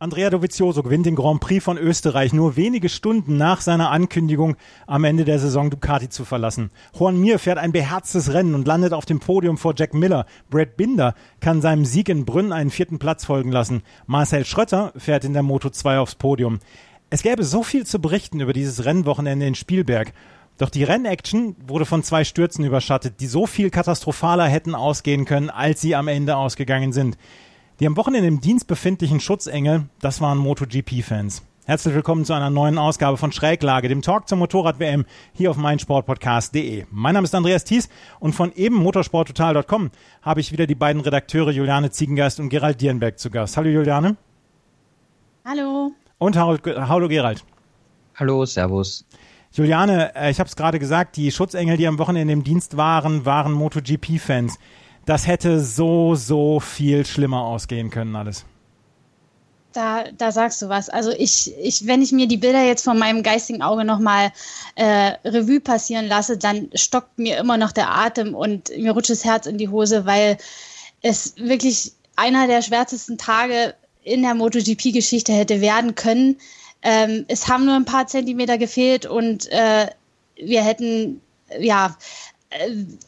Andrea Dovizioso gewinnt den Grand Prix von Österreich nur wenige Stunden nach seiner Ankündigung, am Ende der Saison Ducati zu verlassen. Juan Mir fährt ein beherztes Rennen und landet auf dem Podium vor Jack Miller. Brad Binder kann seinem Sieg in Brünn einen vierten Platz folgen lassen. Marcel Schrötter fährt in der Moto 2 aufs Podium. Es gäbe so viel zu berichten über dieses Rennwochenende in Spielberg. Doch die Rennaction wurde von zwei Stürzen überschattet, die so viel katastrophaler hätten ausgehen können, als sie am Ende ausgegangen sind. Die am Wochenende im Dienst befindlichen Schutzengel, das waren MotoGP-Fans. Herzlich willkommen zu einer neuen Ausgabe von Schräglage, dem Talk zur Motorrad-WM hier auf meinsportpodcast.de. Mein Name ist Andreas Thies und von eben motorsporttotal.com habe ich wieder die beiden Redakteure Juliane Ziegengeist und Gerald Dierenberg zu Gast. Hallo Juliane. Hallo. Und hallo Gerald. Hallo, Servus. Juliane, äh, ich habe es gerade gesagt, die Schutzengel, die am Wochenende im Dienst waren, waren MotoGP-Fans das hätte so, so viel schlimmer ausgehen können alles. Da, da sagst du was. Also ich, ich, wenn ich mir die Bilder jetzt von meinem geistigen Auge nochmal äh, Revue passieren lasse, dann stockt mir immer noch der Atem und mir rutscht das Herz in die Hose, weil es wirklich einer der schwärzesten Tage in der MotoGP-Geschichte hätte werden können. Ähm, es haben nur ein paar Zentimeter gefehlt und äh, wir hätten ja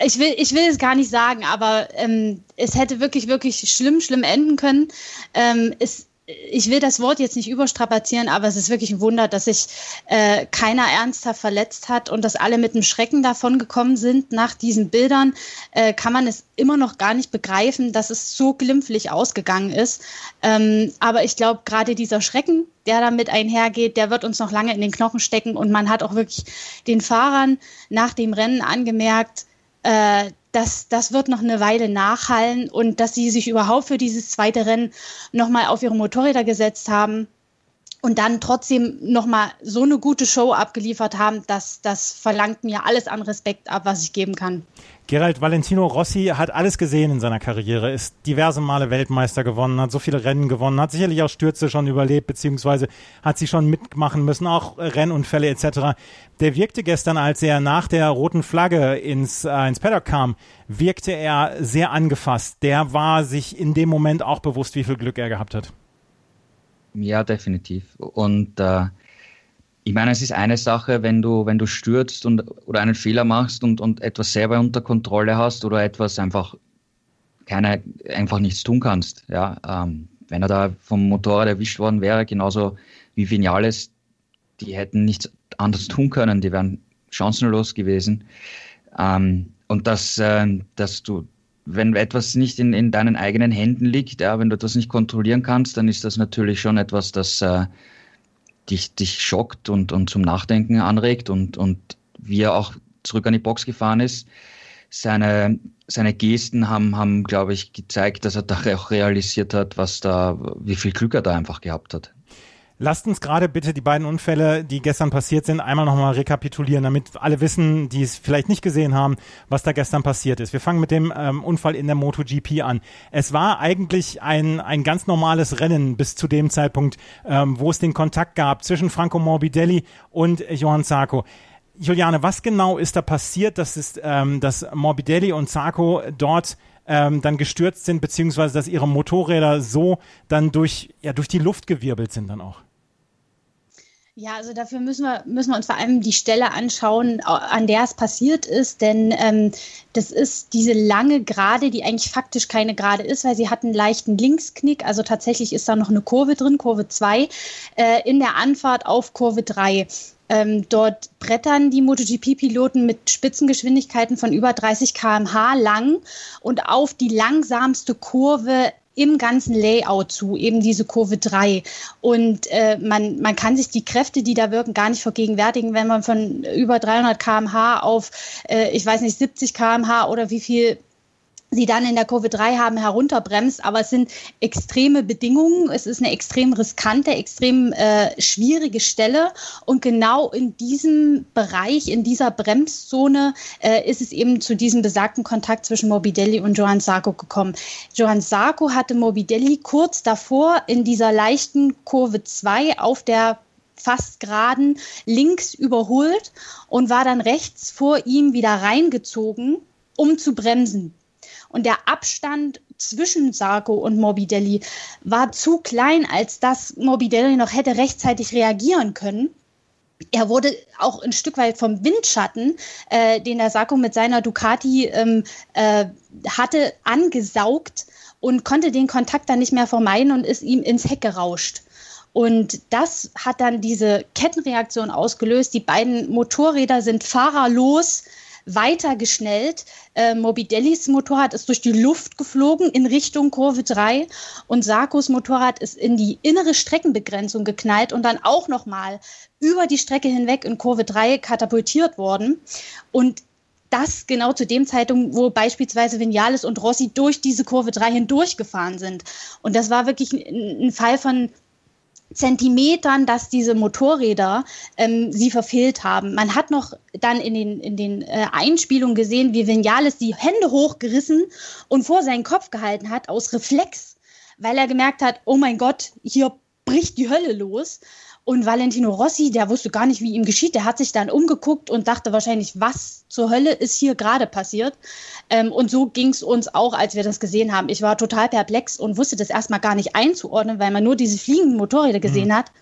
ich will, ich will es gar nicht sagen, aber ähm, es hätte wirklich, wirklich schlimm, schlimm enden können. Ähm, es, ich will das Wort jetzt nicht überstrapazieren, aber es ist wirklich ein Wunder, dass sich äh, keiner ernsthaft verletzt hat und dass alle mit einem Schrecken davon gekommen sind. Nach diesen Bildern äh, kann man es immer noch gar nicht begreifen, dass es so glimpflich ausgegangen ist. Ähm, aber ich glaube, gerade dieser Schrecken, der damit einhergeht, der wird uns noch lange in den Knochen stecken und man hat auch wirklich den Fahrern nach dem Rennen angemerkt, äh, das, das wird noch eine Weile nachhallen und dass sie sich überhaupt für dieses zweite Rennen nochmal auf ihre Motorräder gesetzt haben und dann trotzdem nochmal so eine gute Show abgeliefert haben, dass das verlangt mir alles an Respekt ab, was ich geben kann. Gerald Valentino Rossi hat alles gesehen in seiner Karriere, ist diverse Male Weltmeister gewonnen, hat so viele Rennen gewonnen, hat sicherlich auch Stürze schon überlebt, beziehungsweise hat sie schon mitmachen müssen, auch Rennunfälle etc. Der wirkte gestern, als er nach der roten Flagge ins, äh, ins Paddock kam, wirkte er sehr angefasst. Der war sich in dem Moment auch bewusst, wie viel Glück er gehabt hat. Ja, definitiv. Und äh, ich meine, es ist eine Sache, wenn du, wenn du stürzt und, oder einen Fehler machst und, und etwas selber unter Kontrolle hast oder etwas einfach keine, einfach nichts tun kannst. Ja, ähm, wenn er da vom Motorrad erwischt worden wäre, genauso wie Vinales, die hätten nichts anderes tun können, die wären chancenlos gewesen. Ähm, und dass, äh, dass du, wenn etwas nicht in, in deinen eigenen Händen liegt, ja, wenn du das nicht kontrollieren kannst, dann ist das natürlich schon etwas, das äh, dich, dich schockt und, und zum Nachdenken anregt und, und wie er auch zurück an die Box gefahren ist. Seine, seine Gesten haben, haben, glaube ich, gezeigt, dass er da auch realisiert hat, was da, wie viel Glück er da einfach gehabt hat. Lasst uns gerade bitte die beiden Unfälle, die gestern passiert sind, einmal nochmal rekapitulieren, damit alle wissen, die es vielleicht nicht gesehen haben, was da gestern passiert ist. Wir fangen mit dem ähm, Unfall in der MotoGP an. Es war eigentlich ein, ein ganz normales Rennen bis zu dem Zeitpunkt, ähm, wo es den Kontakt gab zwischen Franco Morbidelli und Johann Zarco. Juliane, was genau ist da passiert, dass, es, ähm, dass Morbidelli und Zarco dort ähm, dann gestürzt sind, beziehungsweise dass ihre Motorräder so dann durch, ja, durch die Luft gewirbelt sind dann auch? Ja, also dafür müssen wir, müssen wir uns vor allem die Stelle anschauen, an der es passiert ist, denn ähm, das ist diese lange Gerade, die eigentlich faktisch keine Gerade ist, weil sie hat einen leichten Linksknick, also tatsächlich ist da noch eine Kurve drin, Kurve 2, äh, in der Anfahrt auf Kurve 3. Ähm, dort brettern die MotoGP-Piloten mit Spitzengeschwindigkeiten von über 30 km/h lang und auf die langsamste Kurve im ganzen Layout zu, eben diese Kurve 3. Und äh, man, man kann sich die Kräfte, die da wirken, gar nicht vergegenwärtigen, wenn man von über 300 km/h auf, äh, ich weiß nicht, 70 km/h oder wie viel sie dann in der Kurve 3 haben, herunterbremst. Aber es sind extreme Bedingungen. Es ist eine extrem riskante, extrem äh, schwierige Stelle. Und genau in diesem Bereich, in dieser Bremszone, äh, ist es eben zu diesem besagten Kontakt zwischen Morbidelli und Johann Sarko gekommen. Johann Sarko hatte Morbidelli kurz davor in dieser leichten Kurve 2 auf der fast geraden links überholt und war dann rechts vor ihm wieder reingezogen, um zu bremsen. Und der Abstand zwischen Sarko und Morbidelli war zu klein, als dass Morbidelli noch hätte rechtzeitig reagieren können. Er wurde auch ein Stück weit vom Windschatten, äh, den der Sarko mit seiner Ducati ähm, äh, hatte, angesaugt und konnte den Kontakt dann nicht mehr vermeiden und ist ihm ins Heck gerauscht. Und das hat dann diese Kettenreaktion ausgelöst. Die beiden Motorräder sind fahrerlos weiter geschnellt. Äh, Morbidellis Motorrad ist durch die Luft geflogen in Richtung Kurve 3 und Sarkos Motorrad ist in die innere Streckenbegrenzung geknallt und dann auch nochmal über die Strecke hinweg in Kurve 3 katapultiert worden. Und das genau zu dem Zeitpunkt, wo beispielsweise Vinales und Rossi durch diese Kurve 3 hindurchgefahren sind. Und das war wirklich ein, ein Fall von Zentimetern, dass diese Motorräder ähm, sie verfehlt haben. Man hat noch dann in den, in den äh, Einspielungen gesehen, wie Vinales die Hände hochgerissen und vor seinen Kopf gehalten hat aus Reflex, weil er gemerkt hat, oh mein Gott, hier bricht die Hölle los. Und Valentino Rossi, der wusste gar nicht, wie ihm geschieht. Der hat sich dann umgeguckt und dachte wahrscheinlich, was zur Hölle ist hier gerade passiert. Ähm, und so ging es uns auch, als wir das gesehen haben. Ich war total perplex und wusste das erstmal gar nicht einzuordnen, weil man nur diese fliegenden Motorräder gesehen mhm. hat.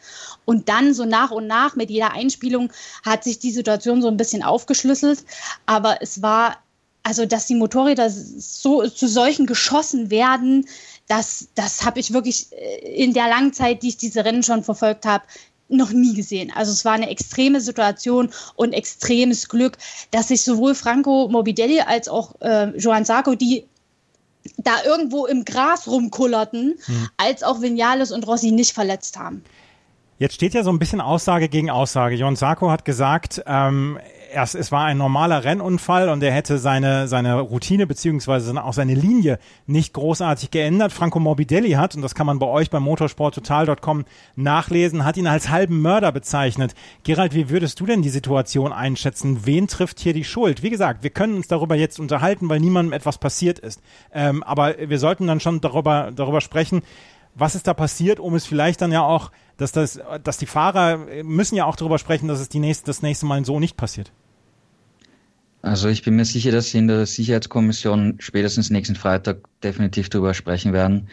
Und dann so nach und nach mit jeder Einspielung hat sich die Situation so ein bisschen aufgeschlüsselt. Aber es war, also dass die Motorräder so zu solchen geschossen werden, das, das habe ich wirklich äh, in der langen Zeit, die ich diese Rennen schon verfolgt habe, noch nie gesehen. Also es war eine extreme Situation und extremes Glück, dass sich sowohl Franco Morbidelli als auch äh, Joan Sarko, die da irgendwo im Gras rumkullerten, hm. als auch Vinales und Rossi nicht verletzt haben. Jetzt steht ja so ein bisschen Aussage gegen Aussage. Jon Sarko hat gesagt, ähm, erst, es war ein normaler Rennunfall und er hätte seine, seine Routine beziehungsweise auch seine Linie nicht großartig geändert. Franco Morbidelli hat, und das kann man bei euch beim motorsporttotal.com nachlesen, hat ihn als halben Mörder bezeichnet. Gerald, wie würdest du denn die Situation einschätzen? Wen trifft hier die Schuld? Wie gesagt, wir können uns darüber jetzt unterhalten, weil niemandem etwas passiert ist. Ähm, aber wir sollten dann schon darüber, darüber sprechen, was ist da passiert, um es vielleicht dann ja auch, dass das, dass die Fahrer müssen ja auch darüber sprechen, dass es die nächste, das nächste Mal so nicht passiert. Also ich bin mir sicher, dass Sie in der Sicherheitskommission spätestens nächsten Freitag definitiv darüber sprechen werden.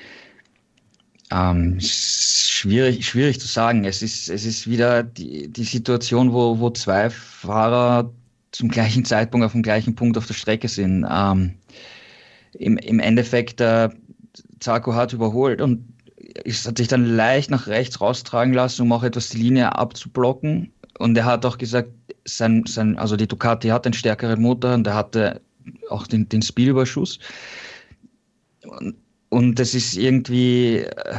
Ähm, schwierig, schwierig zu sagen. Es ist, es ist wieder die, die Situation, wo, wo zwei Fahrer zum gleichen Zeitpunkt auf dem gleichen Punkt auf der Strecke sind. Ähm, im, Im Endeffekt, äh, Zarko hat überholt und ist, hat sich dann leicht nach rechts raustragen lassen, um auch etwas die Linie abzublocken. Und er hat auch gesagt, sein, sein, also die Ducati hat einen stärkeren Motor und er hatte auch den, den Speedüberschuss. Und, und das ist irgendwie, äh,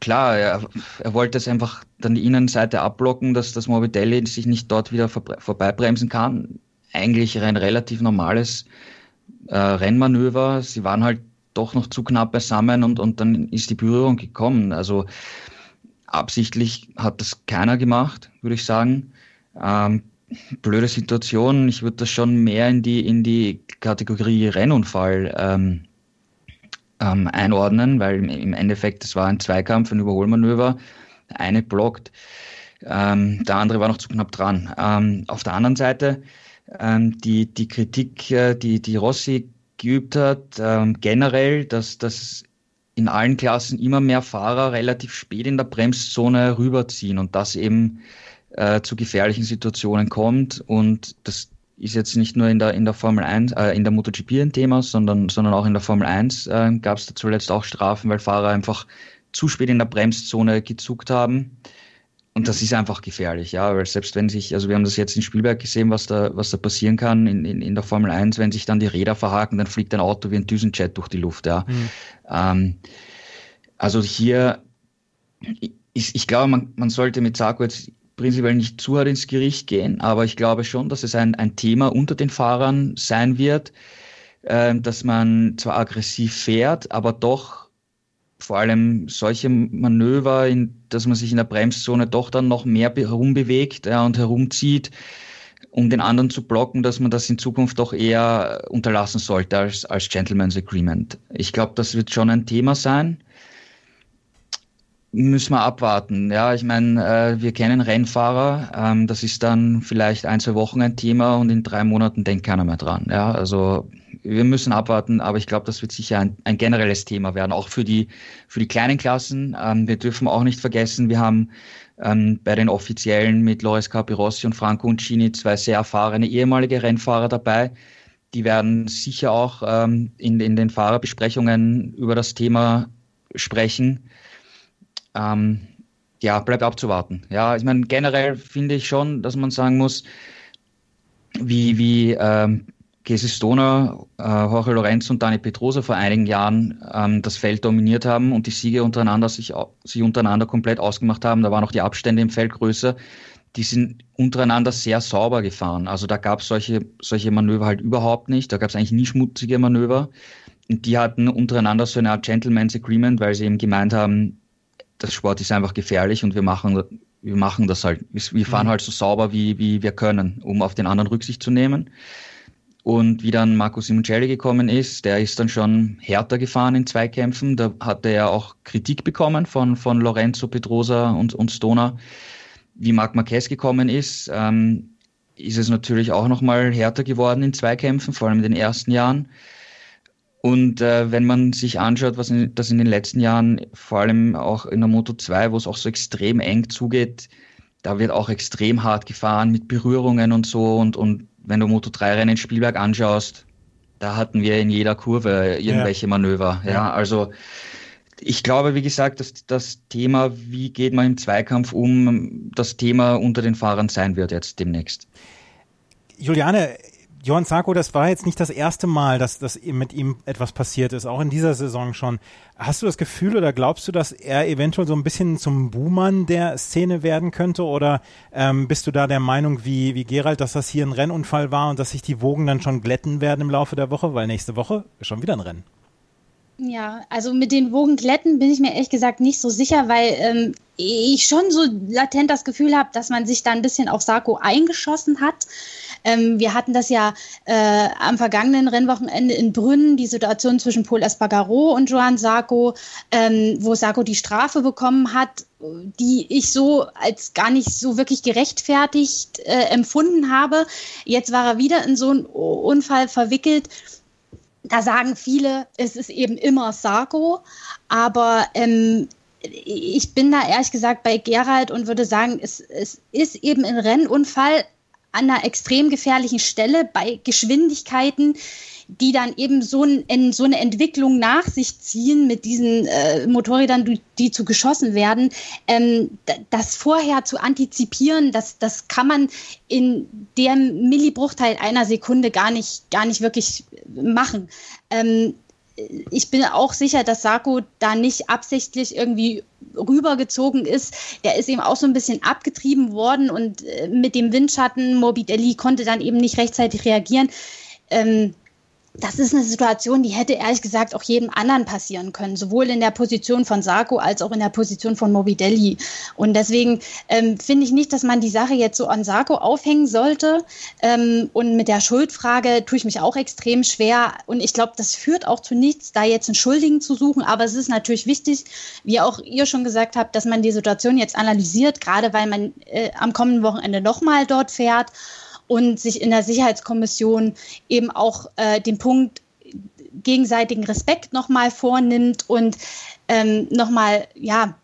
klar, er, er wollte es einfach dann die Innenseite abblocken, dass das Morbidelli sich nicht dort wieder vor, vorbeibremsen kann. Eigentlich ein relativ normales äh, Rennmanöver. Sie waren halt doch noch zu knapp beisammen und, und dann ist die Berührung gekommen. Also absichtlich hat das keiner gemacht, würde ich sagen. Ähm, blöde Situation. Ich würde das schon mehr in die, in die Kategorie Rennunfall ähm, ähm, einordnen, weil im Endeffekt es war ein Zweikampf, ein Überholmanöver. Eine blockt, ähm, der andere war noch zu knapp dran. Ähm, auf der anderen Seite ähm, die, die Kritik, äh, die, die Rossi geübt hat, ähm, generell, dass, dass in allen Klassen immer mehr Fahrer relativ spät in der Bremszone rüberziehen und das eben äh, zu gefährlichen Situationen kommt. Und das ist jetzt nicht nur in der, in der Formel 1, äh, in der MotoGP ein Thema, sondern, sondern auch in der Formel 1 äh, gab es da zuletzt auch Strafen, weil Fahrer einfach zu spät in der Bremszone gezuckt haben. Und das ist einfach gefährlich, ja, weil selbst wenn sich, also wir haben das jetzt in Spielberg gesehen, was da, was da passieren kann in, in, in der Formel 1, wenn sich dann die Räder verhaken, dann fliegt ein Auto wie ein Düsenjet durch die Luft, ja. Mhm. Ähm, also hier, ich, ich glaube, man, man sollte mit Sarko jetzt prinzipiell nicht zu hart ins Gericht gehen, aber ich glaube schon, dass es ein, ein Thema unter den Fahrern sein wird. äh, dass man zwar aggressiv fährt, aber doch vor allem solche Manöver, in, dass man sich in der Bremszone doch dann noch mehr herumbewegt ja, und herumzieht, um den anderen zu blocken, dass man das in Zukunft doch eher unterlassen sollte als, als Gentleman's Agreement. Ich glaube, das wird schon ein Thema sein. Müssen wir abwarten. Ja, ich meine, äh, wir kennen Rennfahrer. Ähm, das ist dann vielleicht ein, zwei Wochen ein Thema und in drei Monaten denkt keiner mehr dran. Ja, also wir müssen abwarten, aber ich glaube, das wird sicher ein, ein, generelles Thema werden, auch für die, für die kleinen Klassen. Ähm, wir dürfen auch nicht vergessen, wir haben ähm, bei den Offiziellen mit Loris Capirossi und Franco Uncini zwei sehr erfahrene ehemalige Rennfahrer dabei. Die werden sicher auch ähm, in, in den Fahrerbesprechungen über das Thema sprechen. Ähm, ja, bleibt abzuwarten. Ja, ich meine, generell finde ich schon, dass man sagen muss, wie, wie ähm, Casey Stoner, äh, Jorge Lorenz und Dani Petrosa vor einigen Jahren ähm, das Feld dominiert haben und die Siege untereinander sich, sich untereinander komplett ausgemacht haben. Da waren auch die Abstände im Feld größer. Die sind untereinander sehr sauber gefahren. Also da gab es solche, solche Manöver halt überhaupt nicht. Da gab es eigentlich nie schmutzige Manöver. Und die hatten untereinander so eine Art Gentleman's Agreement, weil sie eben gemeint haben, das Sport ist einfach gefährlich und wir machen, wir machen das halt. Wir fahren mhm. halt so sauber, wie, wie wir können, um auf den anderen Rücksicht zu nehmen. Und wie dann Marco Simoncelli gekommen ist, der ist dann schon härter gefahren in Zweikämpfen. Da hatte er auch Kritik bekommen von, von Lorenzo Pedrosa und, und Stoner. Wie Marc Marquez gekommen ist, ähm, ist es natürlich auch nochmal härter geworden in Zweikämpfen, vor allem in den ersten Jahren. Und äh, wenn man sich anschaut, was in, das in den letzten Jahren, vor allem auch in der Moto 2, wo es auch so extrem eng zugeht, da wird auch extrem hart gefahren mit Berührungen und so und, und wenn du Moto 3 Rennen in Spielberg anschaust, da hatten wir in jeder Kurve irgendwelche ja. Manöver. Ja, ja, also ich glaube, wie gesagt, dass das Thema, wie geht man im Zweikampf um, das Thema unter den Fahrern sein wird jetzt demnächst. Juliane, Johann Sarko, das war jetzt nicht das erste Mal, dass, dass mit ihm etwas passiert ist, auch in dieser Saison schon. Hast du das Gefühl oder glaubst du, dass er eventuell so ein bisschen zum Buhmann der Szene werden könnte? Oder ähm, bist du da der Meinung wie, wie Gerald, dass das hier ein Rennunfall war und dass sich die Wogen dann schon glätten werden im Laufe der Woche? Weil nächste Woche schon wieder ein Rennen. Ja, also mit den Wogenglätten bin ich mir ehrlich gesagt nicht so sicher, weil ähm, ich schon so latent das Gefühl habe, dass man sich da ein bisschen auf Sarko eingeschossen hat. Ähm, wir hatten das ja äh, am vergangenen Rennwochenende in Brünn, die Situation zwischen Paul Espargaro und Joan Sarko, ähm, wo Sarko die Strafe bekommen hat, die ich so als gar nicht so wirklich gerechtfertigt äh, empfunden habe. Jetzt war er wieder in so einen Unfall verwickelt da sagen viele, es ist eben immer Sarko, aber ähm, ich bin da ehrlich gesagt bei Gerald und würde sagen, es, es ist eben ein Rennunfall an einer extrem gefährlichen Stelle bei Geschwindigkeiten, die dann eben so, ein, so eine Entwicklung nach sich ziehen mit diesen äh, Motorrädern, die, zu geschossen werden, ähm, das vorher zu antizipieren, das, das kann man in der Millibruchteil einer Sekunde gar nicht, gar nicht wirklich machen. Ähm, ich bin auch sicher, dass Sarko da nicht absichtlich irgendwie rübergezogen ist. Der ist eben auch so ein bisschen abgetrieben worden und äh, mit dem Windschatten Morbidelli konnte dann eben nicht rechtzeitig reagieren. Ähm, das ist eine Situation, die hätte ehrlich gesagt auch jedem anderen passieren können, sowohl in der Position von Sarko als auch in der Position von Morbidelli. Und deswegen ähm, finde ich nicht, dass man die Sache jetzt so an Sarko aufhängen sollte. Ähm, und mit der Schuldfrage tue ich mich auch extrem schwer. Und ich glaube, das führt auch zu nichts, da jetzt einen Schuldigen zu suchen. Aber es ist natürlich wichtig, wie auch ihr schon gesagt habt, dass man die Situation jetzt analysiert, gerade weil man äh, am kommenden Wochenende nochmal dort fährt und sich in der Sicherheitskommission eben auch äh, den Punkt gegenseitigen Respekt nochmal vornimmt und ähm, nochmal, ja,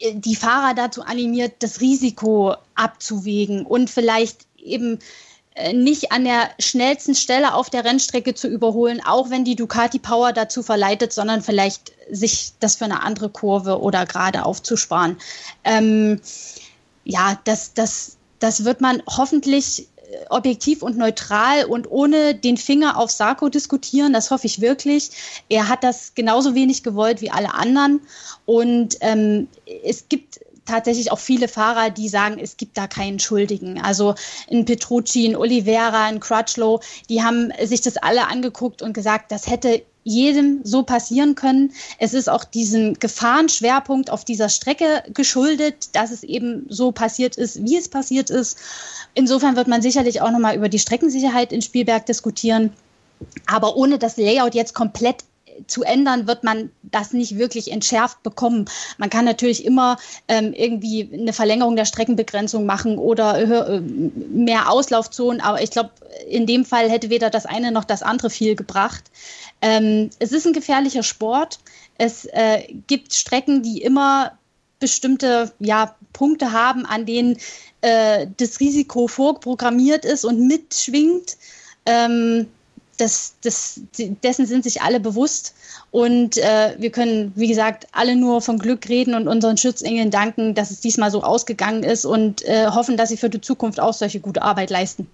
die Fahrer dazu animiert, das Risiko abzuwägen und vielleicht eben äh, nicht an der schnellsten Stelle auf der Rennstrecke zu überholen, auch wenn die Ducati Power dazu verleitet, sondern vielleicht sich das für eine andere Kurve oder gerade aufzusparen. Ähm, ja, das, das, das wird man hoffentlich äh, objektiv und neutral und ohne den Finger auf Sarko diskutieren. Das hoffe ich wirklich. Er hat das genauso wenig gewollt wie alle anderen. Und ähm, es gibt tatsächlich auch viele Fahrer, die sagen, es gibt da keinen Schuldigen. Also in Petrucci, in Oliveira, in Crutchlow, die haben sich das alle angeguckt und gesagt, das hätte jedem so passieren können. Es ist auch diesen Gefahrenschwerpunkt auf dieser Strecke geschuldet, dass es eben so passiert ist, wie es passiert ist. Insofern wird man sicherlich auch nochmal über die Streckensicherheit in Spielberg diskutieren. Aber ohne das Layout jetzt komplett zu ändern, wird man das nicht wirklich entschärft bekommen. Man kann natürlich immer ähm, irgendwie eine Verlängerung der Streckenbegrenzung machen oder äh, mehr Auslaufzonen, aber ich glaube, in dem Fall hätte weder das eine noch das andere viel gebracht. Ähm, es ist ein gefährlicher Sport. Es äh, gibt Strecken, die immer bestimmte ja, Punkte haben, an denen äh, das Risiko vorprogrammiert ist und mitschwingt. Ähm, das, das, dessen sind sich alle bewusst. Und äh, wir können, wie gesagt, alle nur von Glück reden und unseren Schutzengeln danken, dass es diesmal so ausgegangen ist und äh, hoffen, dass sie für die Zukunft auch solche gute Arbeit leisten.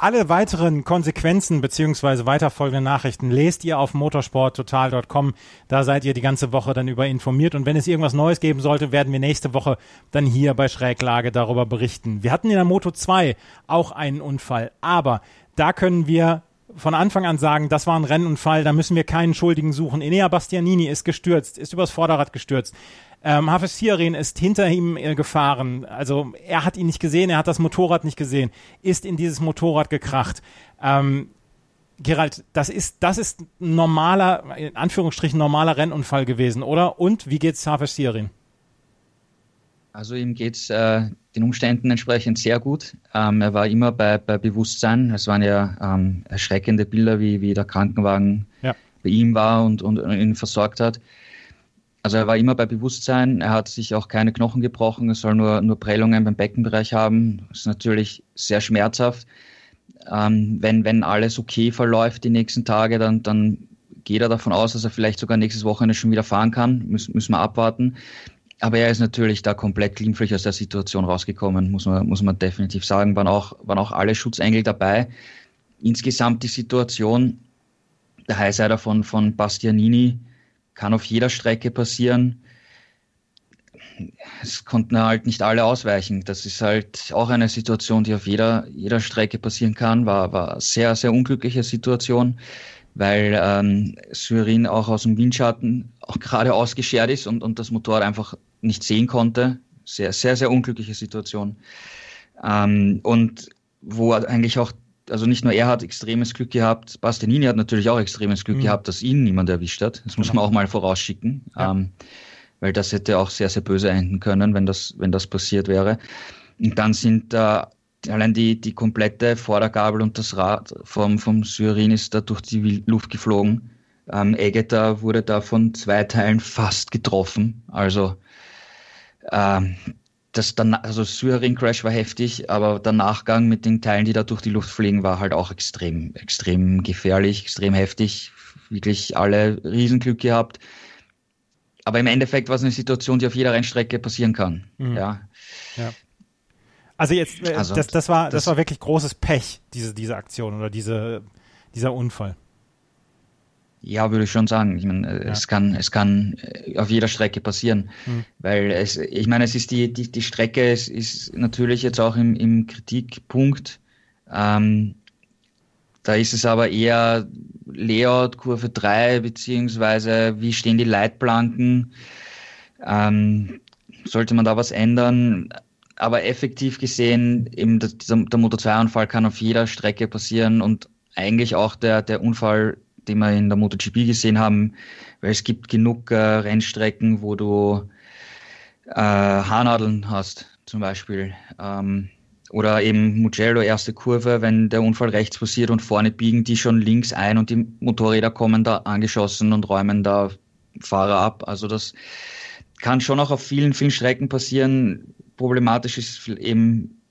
Alle weiteren Konsequenzen beziehungsweise weiterfolgende Nachrichten lest ihr auf motorsporttotal.com. Da seid ihr die ganze Woche dann über informiert. Und wenn es irgendwas Neues geben sollte, werden wir nächste Woche dann hier bei Schräglage darüber berichten. Wir hatten in der Moto 2 auch einen Unfall, aber da können wir von Anfang an sagen, das war ein Rennunfall, da müssen wir keinen Schuldigen suchen. Enea Bastianini ist gestürzt, ist übers Vorderrad gestürzt. Ähm, Hafez Sirin ist hinter ihm äh, gefahren. Also er hat ihn nicht gesehen, er hat das Motorrad nicht gesehen, ist in dieses Motorrad gekracht. Ähm, Gerald, das ist, das ist normaler, in Anführungsstrichen normaler Rennunfall gewesen, oder? Und wie geht's Hafez Sirin? Also ihm geht's äh, den Umständen entsprechend sehr gut. Ähm, er war immer bei, bei Bewusstsein. Es waren ja ähm, erschreckende Bilder, wie, wie der Krankenwagen ja. bei ihm war und, und, und ihn versorgt hat. Also er war immer bei Bewusstsein, er hat sich auch keine Knochen gebrochen, er soll nur, nur Prellungen beim Beckenbereich haben. Das ist natürlich sehr schmerzhaft. Ähm, wenn, wenn alles okay verläuft die nächsten Tage, dann, dann geht er davon aus, dass er vielleicht sogar nächstes Wochenende schon wieder fahren kann. Müssen, müssen wir abwarten. Aber er ist natürlich da komplett glimpflich aus der Situation rausgekommen, muss man, muss man definitiv sagen. Waren auch, waren auch alle Schutzengel dabei. Insgesamt die Situation, der Highsider von, von Bastianini, kann auf jeder Strecke passieren. Es konnten halt nicht alle ausweichen. Das ist halt auch eine Situation, die auf jeder, jeder Strecke passieren kann. War, war sehr, sehr unglückliche Situation, weil ähm, Syrin auch aus dem Windschatten auch gerade ausgeschert ist und, und das Motorrad einfach nicht sehen konnte. Sehr, sehr, sehr unglückliche Situation. Ähm, und wo eigentlich auch, also nicht nur er hat extremes Glück gehabt, Bastianini hat natürlich auch extremes Glück mhm. gehabt, dass ihn niemand erwischt hat. Das muss man auch mal vorausschicken. Ja. Ähm, weil das hätte auch sehr, sehr böse enden können, wenn das, wenn das passiert wäre. Und dann sind da allein die, die komplette Vordergabel und das Rad vom, vom Syrin ist da durch die Luft geflogen. Ähm, Egeta wurde da von zwei Teilen fast getroffen. Also ähm, das dann, also Syrin Crash war heftig, aber der Nachgang mit den Teilen, die da durch die Luft fliegen, war halt auch extrem, extrem gefährlich, extrem heftig. Wirklich alle Riesenglück gehabt. Aber im Endeffekt war es eine Situation, die auf jeder Rennstrecke passieren kann. Mhm. Ja. ja. Also jetzt, äh, also, das, das war, das, das, war wirklich großes Pech, diese, diese Aktion oder diese, dieser Unfall. Ja, würde ich schon sagen. Ich meine, ja. es kann, es kann äh, auf jeder Strecke passieren, mhm. weil es, ich meine, es ist die, die, die Strecke, es ist natürlich jetzt auch im, im Kritikpunkt. Ähm, da ist es aber eher Layout, Kurve 3, beziehungsweise wie stehen die Leitplanken? Ähm, sollte man da was ändern? Aber effektiv gesehen, eben der, der Motor 2-Unfall kann auf jeder Strecke passieren und eigentlich auch der, der Unfall die wir in der MotoGP gesehen haben, weil es gibt genug äh, Rennstrecken, wo du äh, Haarnadeln hast, zum Beispiel. Ähm, oder eben Mugello, erste Kurve, wenn der Unfall rechts passiert und vorne biegen die schon links ein und die Motorräder kommen da angeschossen und räumen da Fahrer ab. Also das kann schon auch auf vielen, vielen Strecken passieren. Problematisch ist eben,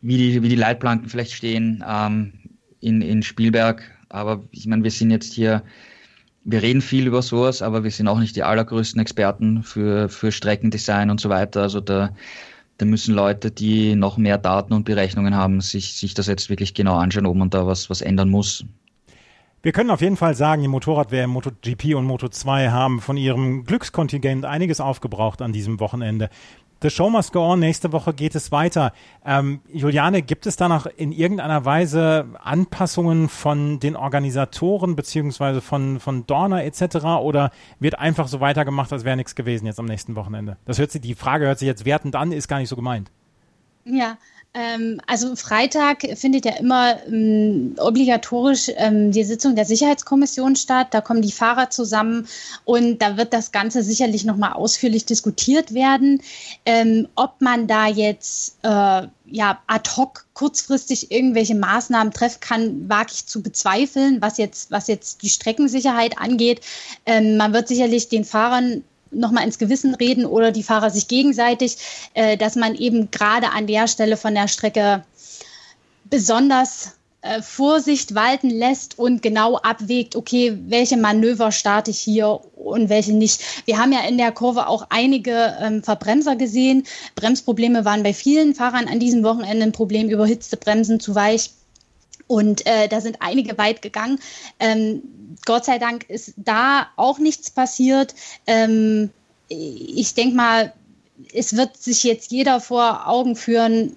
wie die, wie die Leitplanken vielleicht stehen. Ähm, in, in Spielberg aber ich meine, wir sind jetzt hier, wir reden viel über sowas, aber wir sind auch nicht die allergrößten Experten für, für Streckendesign und so weiter. Also da, da müssen Leute, die noch mehr Daten und Berechnungen haben, sich, sich das jetzt wirklich genau anschauen, ob man da was, was ändern muss. Wir können auf jeden Fall sagen, die Motorradwehr MotoGP und Moto2 haben von ihrem Glückskontingent einiges aufgebraucht an diesem Wochenende. The Show Must Go On. Nächste Woche geht es weiter. Ähm, Juliane, gibt es da noch in irgendeiner Weise Anpassungen von den Organisatoren beziehungsweise von, von Dorner etc. oder wird einfach so weitergemacht, als wäre nichts gewesen jetzt am nächsten Wochenende? Das hört sich, die Frage hört sich jetzt wertend an, ist gar nicht so gemeint. Ja, also Freitag findet ja immer ähm, obligatorisch ähm, die Sitzung der Sicherheitskommission statt. Da kommen die Fahrer zusammen und da wird das Ganze sicherlich nochmal ausführlich diskutiert werden. Ähm, ob man da jetzt äh, ja, ad hoc kurzfristig irgendwelche Maßnahmen treffen kann, wage ich zu bezweifeln, was jetzt, was jetzt die Streckensicherheit angeht. Ähm, man wird sicherlich den Fahrern nochmal ins Gewissen reden oder die Fahrer sich gegenseitig, äh, dass man eben gerade an der Stelle von der Strecke besonders äh, Vorsicht walten lässt und genau abwägt, okay, welche Manöver starte ich hier und welche nicht. Wir haben ja in der Kurve auch einige ähm, Verbremser gesehen. Bremsprobleme waren bei vielen Fahrern an diesem Wochenende ein Problem, überhitzte Bremsen zu weich. Und äh, da sind einige weit gegangen. Ähm, Gott sei Dank ist da auch nichts passiert. Ähm, ich denke mal, es wird sich jetzt jeder vor Augen führen,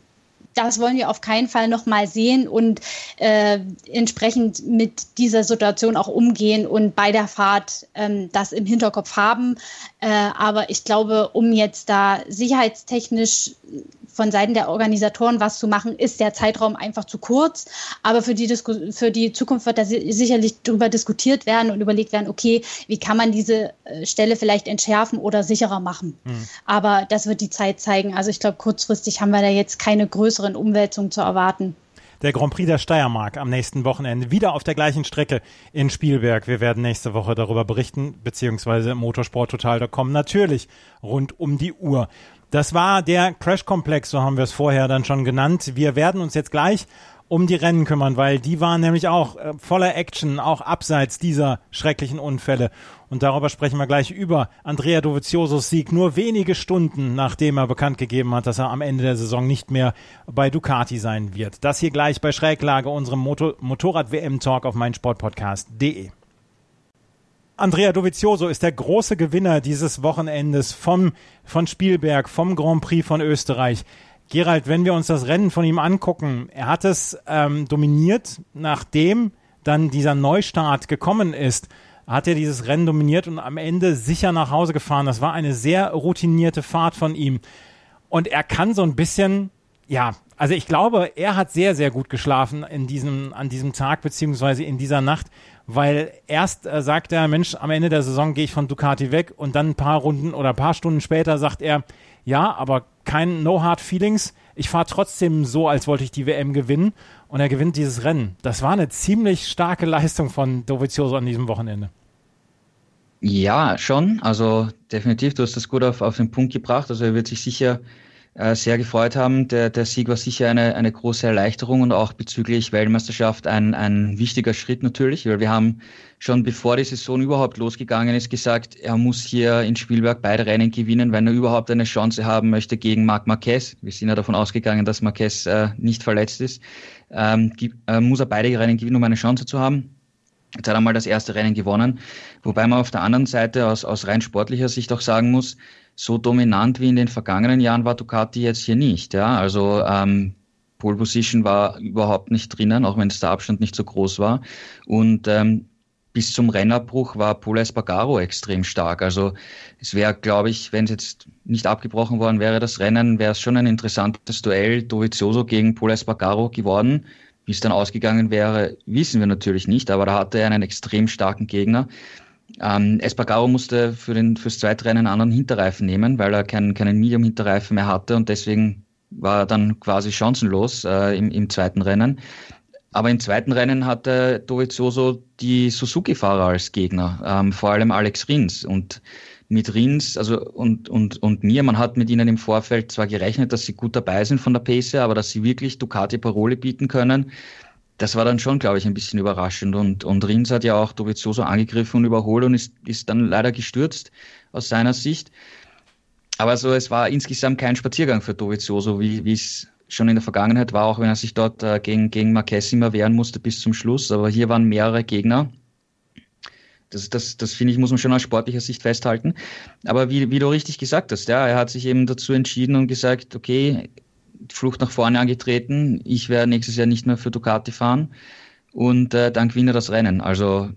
das wollen wir auf keinen Fall nochmal sehen und äh, entsprechend mit dieser Situation auch umgehen und bei der Fahrt ähm, das im Hinterkopf haben. Äh, aber ich glaube, um jetzt da sicherheitstechnisch von Seiten der Organisatoren was zu machen, ist der Zeitraum einfach zu kurz. Aber für die, Disku für die Zukunft wird da sicherlich darüber diskutiert werden und überlegt werden, okay, wie kann man diese äh, Stelle vielleicht entschärfen oder sicherer machen. Mhm. Aber das wird die Zeit zeigen. Also ich glaube, kurzfristig haben wir da jetzt keine größeren Umwälzungen zu erwarten der Grand Prix der Steiermark am nächsten Wochenende wieder auf der gleichen Strecke in Spielberg. Wir werden nächste Woche darüber berichten, beziehungsweise motorsporttotal.com natürlich rund um die Uhr. Das war der Crash-Komplex, so haben wir es vorher dann schon genannt. Wir werden uns jetzt gleich um die Rennen kümmern, weil die waren nämlich auch äh, voller Action, auch abseits dieser schrecklichen Unfälle. Und darüber sprechen wir gleich über Andrea Doviziosos Sieg, nur wenige Stunden nachdem er bekannt gegeben hat, dass er am Ende der Saison nicht mehr bei Ducati sein wird. Das hier gleich bei Schräglage, unserem Motor Motorrad-WM-Talk auf meinsportpodcast.de. Andrea Dovizioso ist der große Gewinner dieses Wochenendes vom, von Spielberg, vom Grand Prix von Österreich. Gerald, wenn wir uns das Rennen von ihm angucken, er hat es ähm, dominiert, nachdem dann dieser Neustart gekommen ist, hat er dieses Rennen dominiert und am Ende sicher nach Hause gefahren. Das war eine sehr routinierte Fahrt von ihm. Und er kann so ein bisschen, ja, also ich glaube, er hat sehr, sehr gut geschlafen in diesem, an diesem Tag beziehungsweise in dieser Nacht, weil erst äh, sagt er, Mensch, am Ende der Saison gehe ich von Ducati weg und dann ein paar Runden oder ein paar Stunden später sagt er, ja, aber kein No Hard Feelings. Ich fahre trotzdem so, als wollte ich die WM gewinnen und er gewinnt dieses Rennen. Das war eine ziemlich starke Leistung von Dovizioso an diesem Wochenende. Ja, schon. Also definitiv, du hast das gut auf, auf den Punkt gebracht. Also er wird sich sicher äh, sehr gefreut haben. Der, der Sieg war sicher eine, eine große Erleichterung und auch bezüglich Weltmeisterschaft ein, ein wichtiger Schritt natürlich, weil wir haben schon bevor die Saison überhaupt losgegangen ist gesagt, er muss hier in Spielberg beide Rennen gewinnen, wenn er überhaupt eine Chance haben möchte gegen Marc Marquez. Wir sind ja davon ausgegangen, dass Marquez äh, nicht verletzt ist. Ähm, äh, muss er beide Rennen gewinnen, um eine Chance zu haben. Jetzt hat er mal das erste Rennen gewonnen, wobei man auf der anderen Seite aus, aus rein sportlicher Sicht auch sagen muss, so dominant wie in den vergangenen Jahren war Ducati jetzt hier nicht. Ja? Also ähm, Pole Position war überhaupt nicht drinnen, auch wenn der Abstand nicht so groß war. Und ähm, bis zum Rennabbruch war Pole Espargaro extrem stark. Also es wäre, glaube ich, wenn es jetzt nicht abgebrochen worden wäre, das Rennen, wäre es schon ein interessantes Duell Dovizioso gegen Pole Espargaro geworden. Wie es dann ausgegangen wäre, wissen wir natürlich nicht, aber da hatte er einen extrem starken Gegner. Ähm, Espargaro musste für den, fürs zweite Rennen einen anderen Hinterreifen nehmen, weil er keinen, keinen Medium-Hinterreifen mehr hatte und deswegen war er dann quasi chancenlos äh, im, im zweiten Rennen. Aber im zweiten Rennen hatte Dovizioso die Suzuki-Fahrer als Gegner, ähm, vor allem Alex Rins. Und mit Rins also und, und, und mir, man hat mit ihnen im Vorfeld zwar gerechnet, dass sie gut dabei sind von der Pace, aber dass sie wirklich Ducati Parole bieten können, das war dann schon, glaube ich, ein bisschen überraschend. Und, und Rins hat ja auch Dovizioso angegriffen und überholt und ist, ist dann leider gestürzt aus seiner Sicht. Aber so, es war insgesamt kein Spaziergang für Dovizioso, wie, es schon in der Vergangenheit war, auch wenn er sich dort äh, gegen, gegen Marquez immer wehren musste bis zum Schluss. Aber hier waren mehrere Gegner. Das, das, das finde ich, muss man schon aus sportlicher Sicht festhalten. Aber wie, wie du richtig gesagt hast, ja, er hat sich eben dazu entschieden und gesagt, okay, Flucht nach vorne angetreten, ich werde nächstes Jahr nicht mehr für Ducati fahren. Und äh, dann gewinnt er das Rennen. Also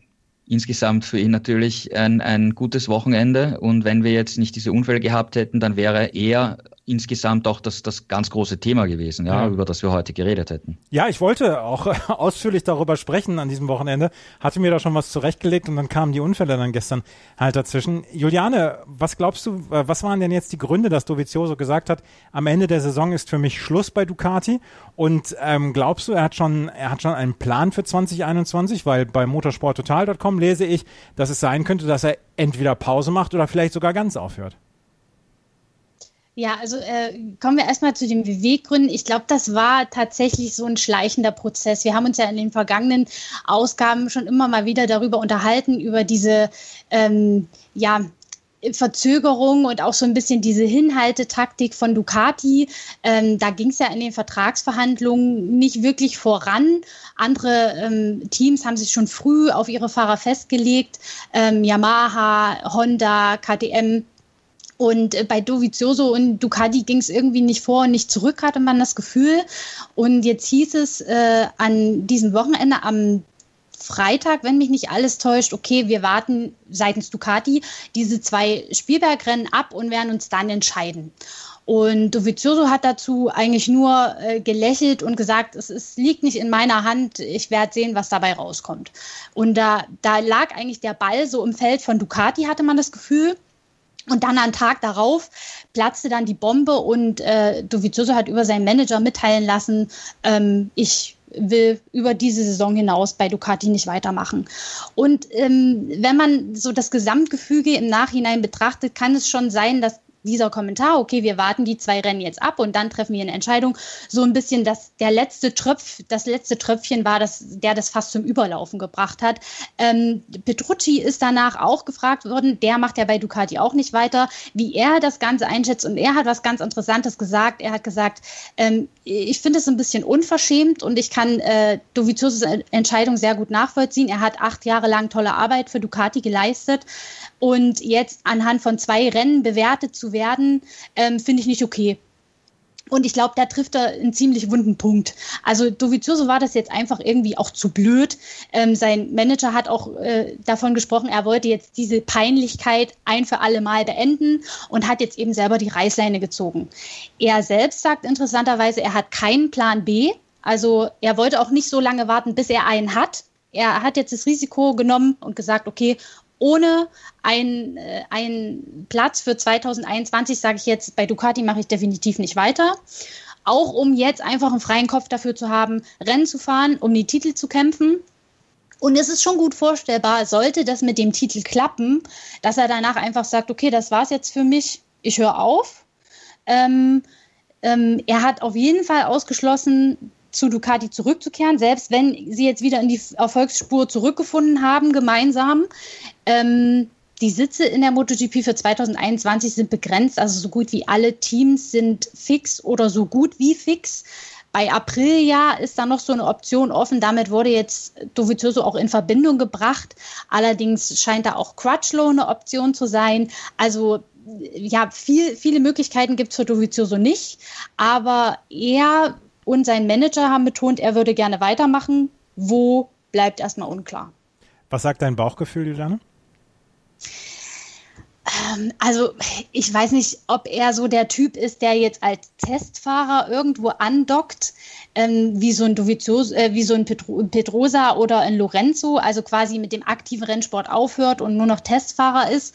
insgesamt für ihn natürlich ein, ein gutes Wochenende. Und wenn wir jetzt nicht diese Unfälle gehabt hätten, dann wäre er insgesamt auch das, das ganz große Thema gewesen, ja, ja, über das wir heute geredet hätten. Ja, ich wollte auch ausführlich darüber sprechen an diesem Wochenende, hatte mir da schon was zurechtgelegt und dann kamen die Unfälle dann gestern halt dazwischen. Juliane, was glaubst du, äh, was waren denn jetzt die Gründe, dass Dovizioso gesagt hat, am Ende der Saison ist für mich Schluss bei Ducati und ähm, glaubst du, er hat schon, er hat schon einen Plan für 2021, weil bei motorsporttotal.com lese ich, dass es sein könnte, dass er entweder Pause macht oder vielleicht sogar ganz aufhört. Ja, also äh, kommen wir erstmal zu den Beweggründen. Ich glaube, das war tatsächlich so ein schleichender Prozess. Wir haben uns ja in den vergangenen Ausgaben schon immer mal wieder darüber unterhalten, über diese ähm, ja, Verzögerung und auch so ein bisschen diese Hinhaltetaktik von Ducati. Ähm, da ging es ja in den Vertragsverhandlungen nicht wirklich voran. Andere ähm, Teams haben sich schon früh auf ihre Fahrer festgelegt. Ähm, Yamaha, Honda, KTM und äh, bei Dovizioso und Ducati ging es irgendwie nicht vor und nicht zurück, hatte man das Gefühl. Und jetzt hieß es äh, an diesem Wochenende am Freitag, wenn mich nicht alles täuscht, okay, wir warten seitens Ducati diese zwei Spielbergrennen ab und werden uns dann entscheiden. Und Dovizioso hat dazu eigentlich nur äh, gelächelt und gesagt, es, es, liegt nicht in meiner Hand, ich werde sehen, was dabei rauskommt. Und da, da lag eigentlich der Ball so im Feld von Ducati, hatte man das Gefühl. Und dann am Tag darauf platzte dann die Bombe und äh, Dovizioso hat über seinen Manager mitteilen lassen, ähm, ich will über diese Saison hinaus bei Ducati nicht weitermachen. Und ähm, wenn man so das Gesamtgefüge im Nachhinein betrachtet, kann es schon sein, dass dieser Kommentar, okay, wir warten die zwei Rennen jetzt ab und dann treffen wir eine Entscheidung, so ein bisschen das, der letzte Tröpf, das letzte Tröpfchen war, das, der das fast zum Überlaufen gebracht hat. Ähm, Petrucci ist danach auch gefragt worden, der macht ja bei Ducati auch nicht weiter, wie er das Ganze einschätzt und er hat was ganz Interessantes gesagt. Er hat gesagt, ähm, ich finde es ein bisschen unverschämt und ich kann äh, Doviziosos Entscheidung sehr gut nachvollziehen. Er hat acht Jahre lang tolle Arbeit für Ducati geleistet und jetzt anhand von zwei Rennen bewertet zu werden, ähm, finde ich nicht okay. Und ich glaube, da trifft er einen ziemlich wunden Punkt. Also Dovizioso war das jetzt einfach irgendwie auch zu blöd. Ähm, sein Manager hat auch äh, davon gesprochen, er wollte jetzt diese Peinlichkeit ein für alle Mal beenden und hat jetzt eben selber die Reißleine gezogen. Er selbst sagt interessanterweise, er hat keinen Plan B. Also er wollte auch nicht so lange warten, bis er einen hat. Er hat jetzt das Risiko genommen und gesagt, okay, ohne einen, äh, Platz für 2021, sage ich jetzt, bei Ducati mache ich definitiv nicht weiter. Auch um jetzt einfach einen freien Kopf dafür zu haben, Rennen zu fahren, um die Titel zu kämpfen. Und es ist schon gut vorstellbar, sollte das mit dem Titel klappen, dass er danach einfach sagt, okay, das war's jetzt für mich, ich höre auf. Ähm, ähm, er hat auf jeden Fall ausgeschlossen, zu Ducati zurückzukehren, selbst wenn sie jetzt wieder in die Erfolgsspur zurückgefunden haben, gemeinsam. Ähm, die Sitze in der MotoGP für 2021 sind begrenzt, also so gut wie alle Teams sind fix oder so gut wie fix. Bei Aprilia ist da noch so eine Option offen. Damit wurde jetzt Dovizioso auch in Verbindung gebracht. Allerdings scheint da auch Crutchlow eine Option zu sein. Also ja, viel, viele Möglichkeiten gibt es für Dovizioso nicht. Aber er und sein Manager haben betont, er würde gerne weitermachen. Wo bleibt erstmal unklar. Was sagt dein Bauchgefühl, Juliane? Ähm, also ich weiß nicht, ob er so der Typ ist, der jetzt als Testfahrer irgendwo andockt, ähm, wie so ein Dovizioso, äh, wie so ein Petro Pedrosa oder ein Lorenzo, also quasi mit dem aktiven Rennsport aufhört und nur noch Testfahrer ist.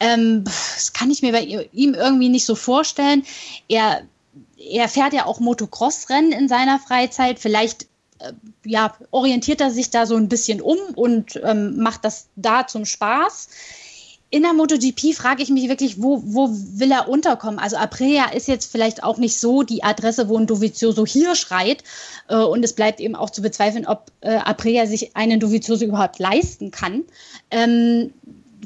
Ähm, das kann ich mir bei ihm irgendwie nicht so vorstellen. Er er fährt ja auch Motocross-Rennen in seiner Freizeit. Vielleicht äh, ja, orientiert er sich da so ein bisschen um und ähm, macht das da zum Spaß. In der MotoGP frage ich mich wirklich, wo, wo will er unterkommen? Also Aprilia ist jetzt vielleicht auch nicht so die Adresse, wo ein Dovizioso hier schreit. Äh, und es bleibt eben auch zu bezweifeln, ob äh, Aprilia sich einen Dovizioso überhaupt leisten kann. Ähm,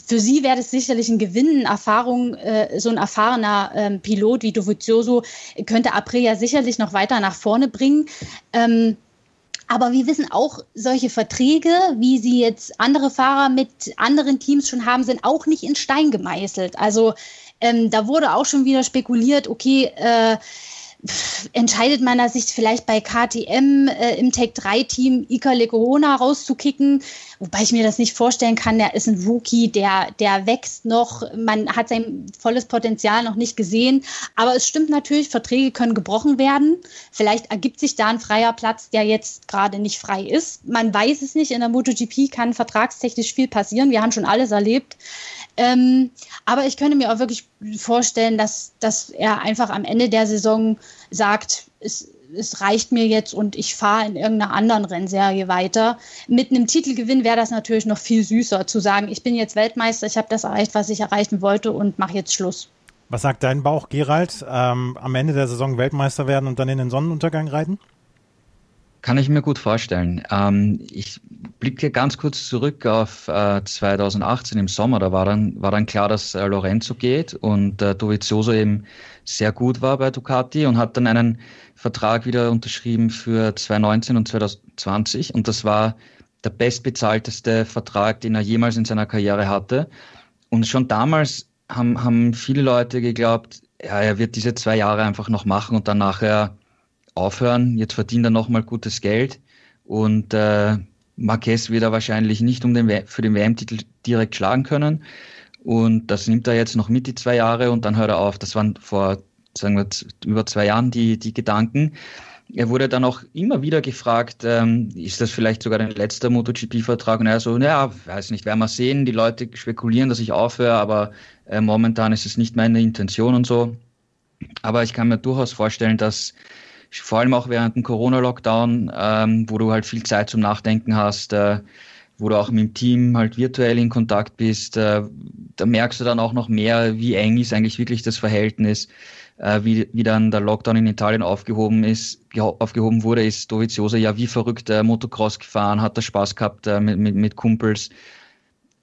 für sie wäre es sicherlich ein Gewinn, Erfahrung, äh, so ein erfahrener ähm, Pilot wie Dovizioso könnte Aprilia sicherlich noch weiter nach vorne bringen. Ähm, Aber wir wissen auch, solche Verträge, wie sie jetzt andere Fahrer mit anderen Teams schon haben, sind auch nicht in Stein gemeißelt. Also ähm, da wurde auch schon wieder spekuliert, okay, äh, entscheidet man sich vielleicht bei KTM äh, im Tech 3 Team Ika Lecorona rauszukicken, wobei ich mir das nicht vorstellen kann. Der ist ein Rookie, der, der wächst noch. Man hat sein volles Potenzial noch nicht gesehen. Aber es stimmt natürlich, Verträge können gebrochen werden. Vielleicht ergibt sich da ein freier Platz, der jetzt gerade nicht frei ist. Man weiß es nicht. In der MotoGP kann vertragstechnisch viel passieren. Wir haben schon alles erlebt. Ähm, aber ich könnte mir auch wirklich vorstellen, dass, dass er einfach am Ende der Saison sagt, es, es reicht mir jetzt und ich fahre in irgendeiner anderen Rennserie weiter. Mit einem Titelgewinn wäre das natürlich noch viel süßer, zu sagen, ich bin jetzt Weltmeister, ich habe das erreicht, was ich erreichen wollte und mache jetzt Schluss. Was sagt dein Bauch, Gerald? Ähm, am Ende der Saison Weltmeister werden und dann in den Sonnenuntergang reiten? Kann ich mir gut vorstellen. Ähm, ich blicke ganz kurz zurück auf äh, 2018 im Sommer. Da war dann, war dann klar, dass äh, Lorenzo geht und äh, Dovizioso eben sehr gut war bei Ducati und hat dann einen Vertrag wieder unterschrieben für 2019 und 2020. Und das war der bestbezahlteste Vertrag, den er jemals in seiner Karriere hatte. Und schon damals haben, haben viele Leute geglaubt, ja, er wird diese zwei Jahre einfach noch machen und dann nachher aufhören. Jetzt verdient er nochmal gutes Geld und äh, Marquez wird er wahrscheinlich nicht um den, für den WM-Titel direkt schlagen können. Und das nimmt er jetzt noch mit, die zwei Jahre, und dann hört er auf. Das waren vor, sagen wir, über zwei Jahren die, die Gedanken. Er wurde dann auch immer wieder gefragt, ähm, ist das vielleicht sogar dein letzter MotoGP-Vertrag? Und er so, naja, weiß nicht, werden wir sehen. Die Leute spekulieren, dass ich aufhöre, aber äh, momentan ist es nicht meine Intention und so. Aber ich kann mir durchaus vorstellen, dass vor allem auch während dem Corona-Lockdown, ähm, wo du halt viel Zeit zum Nachdenken hast, äh, wo du auch mit dem Team halt virtuell in Kontakt bist, äh, da merkst du dann auch noch mehr, wie eng ist eigentlich wirklich das Verhältnis, äh, wie, wie dann der Lockdown in Italien aufgehoben ist, aufgehoben wurde, ist Dovizioso ja wie verrückt äh, Motocross gefahren, hat da Spaß gehabt äh, mit, mit, mit Kumpels.